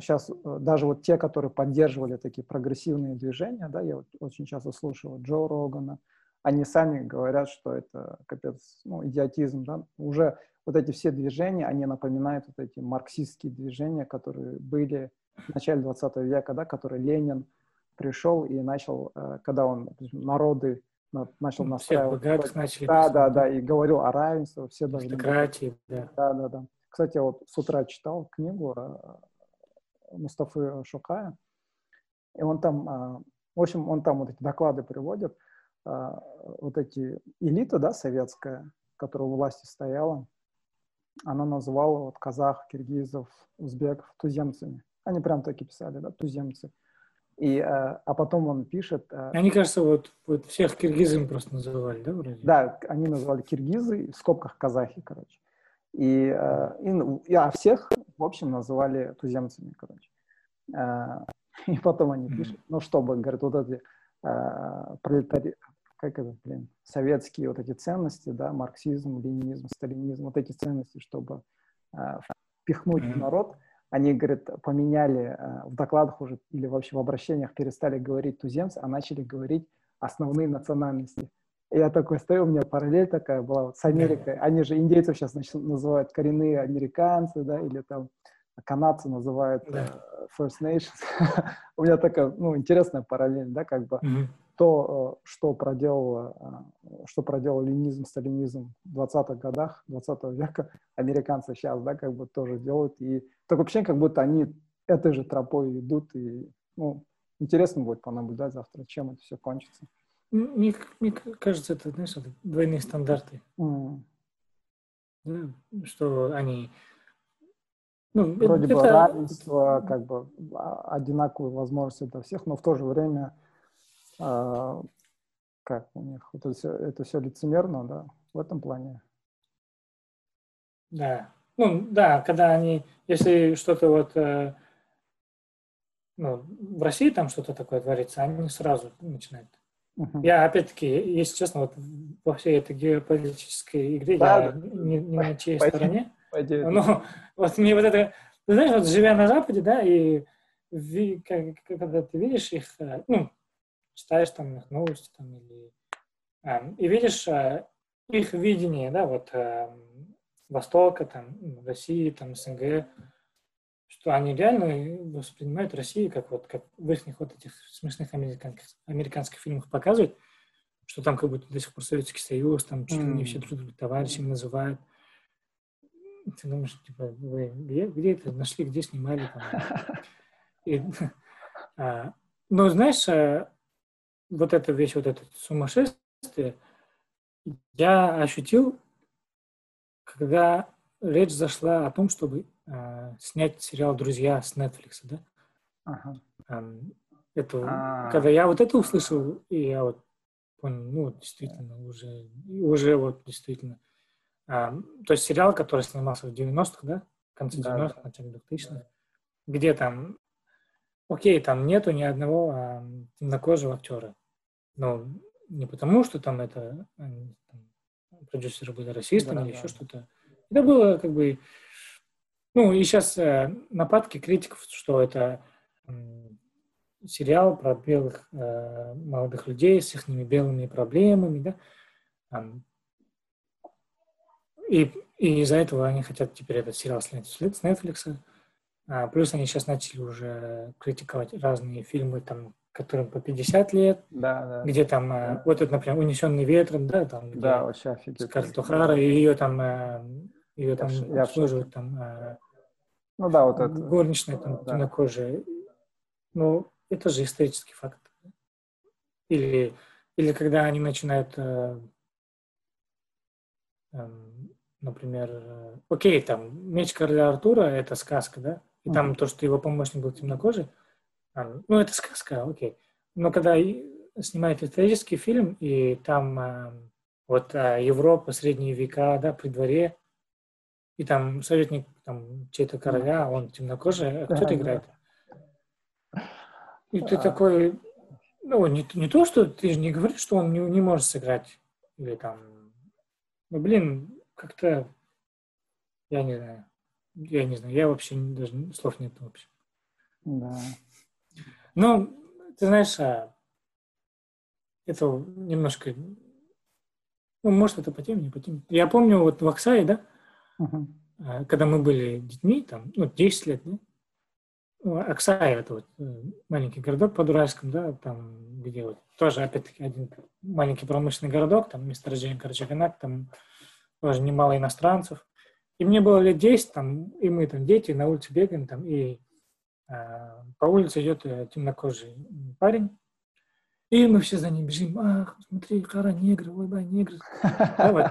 сейчас э, э, даже вот те, которые поддерживали такие прогрессивные движения, да, я вот очень часто слушаю Джо Рогана, они сами говорят, что это капец, ну, идиотизм, да, уже вот эти все движения, они напоминают вот эти марксистские движения, которые были в начале 20 века, да, которые Ленин пришел и начал, э, когда он народы начал настраивать. Всех начали. Да, да, да, и говорил о равенстве, все должны... Демократии, да. Да, да, да. Кстати, я вот с утра читал книгу Мустафы Шукая, и он там, а, в общем, он там вот эти доклады приводит, вот эти элита, да, советская, которая у власти стояла, она называла вот казах, киргизов, узбеков туземцами. Они прям таки писали, да, туземцы. И, а, а потом он пишет... Они, кажется, вот, вот всех киргизами просто называли, да, вроде? Да, они называли киргизы, в скобках казахи, короче. И, и, а всех, в общем, называли туземцами, короче. *laughs* И потом они пишут, ну, чтобы, говорят, вот эти пролетари... как это, блин, советские вот эти ценности, да, марксизм, ленинизм, сталинизм, вот эти ценности, чтобы впихнуть в народ, они, говорят, поменяли э, в докладах уже или вообще в обращениях перестали говорить туземцы, а начали говорить основные национальности. И я такой стою, у меня параллель такая была вот с Америкой. *laughs* Они же индейцев сейчас называют коренные американцы, да, или там канадцы называют да. uh, First Nations. *laughs* у меня такая, ну, интересная параллель, да, как бы mm-hmm. То, э, что проделал, что проделал ленизм, сталинизм в 20-х годах 20 века, *laughs* американцы сейчас, да, как бы тоже делают. И такое ощущение, как будто они этой же тропой идут. И, ну, интересно будет понаблюдать завтра, чем это все кончится. Мне, мне кажется, это, знаешь, это двойные стандарты. Mm. Да, что они... Ну, Вроде это... бы равенство, как бы а, одинаковые возможности для всех, но в то же время э, как у них это все, это все лицемерно, да, в этом плане. Да. Ну, да, когда они, если что-то вот, э, ну, в России там что-то такое творится, они сразу начинают Uh-huh. Я, опять-таки, если честно, вот во всей этой геополитической игре да, я да. Не, не на чьей Пойди. стороне. Пойди. Ну, вот мне вот это... Ты знаешь, вот живя на Западе, да, и ви, как, когда ты видишь их, э, ну, читаешь там их новости, там, или, э, и видишь э, их видение, да, вот э, Востока, там, России, там, СНГ, что они реально воспринимают Россию как вот как в их вот этих смешных американских, американских фильмах показывают, что там как будто до сих пор Советский Союз, там чуть ли не все друг друга товарищами называют. Ты думаешь, типа, вы где, где это нашли, где снимали там? *laughs* И, а, но знаешь, а, вот эта вещь, вот это сумасшествие, я ощутил, когда речь зашла о том, чтобы э, снять сериал «Друзья» с Netflix, да? Ага. Эм, это, А-а-а. когда я вот это услышал, и я вот понял, ну, действительно, уже, уже вот действительно. Эм, то есть сериал, который снимался в 90-х, да? В конце да, 90-х, начале 2000-х, да. где там, окей, там нету ни одного а, темнокожего актера. Но не потому, что там это они, там, продюсеры были расистами да, или да. еще что-то, Это было как бы... Ну, и сейчас э, нападки критиков, что это э, сериал про белых э, молодых людей с их белыми проблемами, да, и, и из-за этого они хотят теперь этот сериал снять с Netflix. А, плюс они сейчас начали уже критиковать разные фильмы, там, которым по 50 лет, да, да. где там, да. вот это, например, «Унесенный ветром», да, там, где да, вообще офигеть. Скарлетт О'Хара, и ее там, э, ее там я обслуживают, там, э, ну да, вот это. Горничная, там, да. темнокожая. Ну, это же исторический факт. Или, или когда они начинают э, эм, например, э, окей, там, меч короля Артура — это сказка, да? И там то, что его помощник был темнокожий, а, ну, это сказка, окей. Но когда снимают исторический фильм, и там а, вот а, Европа, средние века, да, при дворе, и там советник там, чей-то короля, он темнокожий, а кто это играет? И ты такой, ну, не, не то, что ты же не говоришь, что он не, не может сыграть, или там, ну, блин, как-то, я не знаю, я не знаю, я вообще даже слов нет вообще. Да. Ну, ты знаешь, а, это немножко, ну, может, это по теме, не по теме. Я помню вот в Оксае, да, uh-huh. когда мы были детьми, там, ну, 10 лет, да, ну, Оксая, это вот э, маленький городок под Уральском, да, там, где вот тоже, опять-таки, один маленький промышленный городок, там, месторождение Карачаганак, там тоже немало иностранцев. И мне было лет 10, там, и мы там дети на улице бегаем, там, и э, по улице идет э, темнокожий парень, и мы все за ним бежим, ах, смотри, кара негры, ой, ба, негры. *laughs* Да, вот.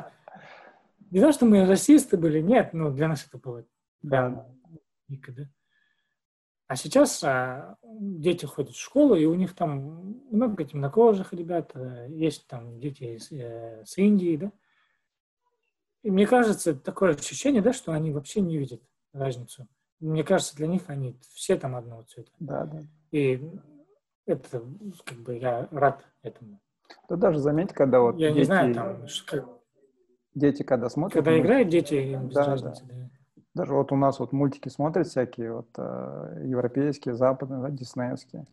Не то, что мы расисты были, нет, но для нас это было да, никогда. А сейчас а, дети ходят в школу, и у них там много темнокожих ребят, э, есть там дети из, э, с Индии, да, и мне кажется, такое ощущение, да, что они вообще не видят разницу. Мне кажется, для них они все там одного цвета. Да, да. И это, как бы, я рад этому. Да даже заметь, когда вот Я дети, не знаю, там, дети, когда смотрят... Когда мультики, играют дети, без да, разницы, да. да. Даже вот у нас вот мультики смотрят всякие, вот э, европейские, западные, да, диснеевские.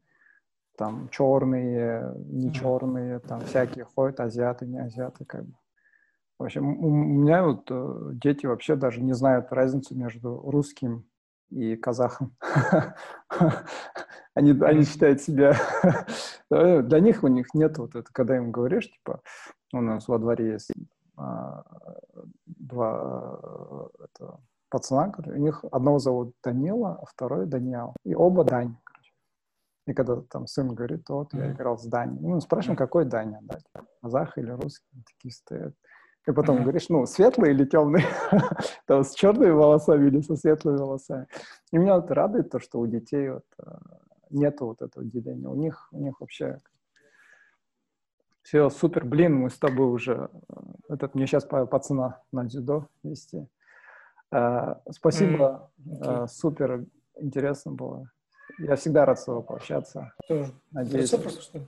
Там черные, не черные, там всякие ходят, азиаты, не азиаты, как бы. В общем, у меня вот э, дети вообще даже не знают разницу между русским и казахом. *laughs* они, они считают себя... *laughs* Для них у них нет вот это, когда им говоришь, типа, у нас во дворе есть а, два э, это, пацана, у них одного зовут Данила, а второй Даниал. И оба Дань. И когда там сын говорит, вот я играл с Даней. Ну, спрашиваем, какой Даня, да, казах или русский, такие стоят. И потом говоришь, ну, светлый или темный? *laughs* Там с черными волосами или со светлыми волосами? И меня вот радует то, что у детей вот э, нету вот этого деления. У них, у них вообще все супер. Блин, мы с тобой уже... Э, этот, мне сейчас пацана на дзюдо вести. Uh, спасибо, mm, okay. uh, супер интересно было. Я всегда рад с тобой пообщаться. Тоже. Надеюсь. Просто, что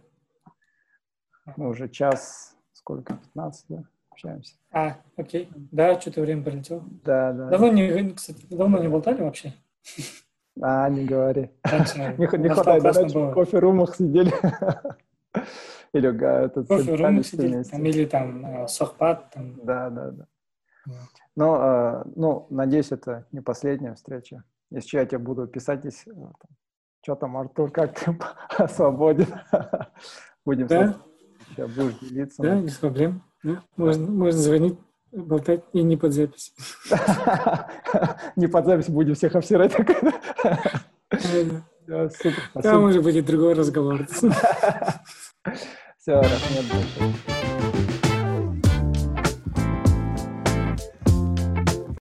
Мы уже час, сколько, 15, да? Общаемся. А, окей. Да, что-то время пролетело. Да, да. Давно не, кстати, давно не болтали вообще? А, не говори. *laughs* Не, не хватает, да, *laughs* в кофе-румах сидели. Или этот кофе-румах сидели, там, или там э, сохпат. Там. Да, да, да. Но, э, ну, надеюсь, это не последняя встреча. Если я тебе буду писать, если, э, что там, Артур, как ты *laughs* свободен. Будем да? Сейчас будешь делиться. Да, без проблем. Да? Можно, можно звонить, болтать и не под запись. *laughs* Не под запись будем всех обсирать. *laughs* Там уже будет другой разговор. *laughs* Все, раз нет больше.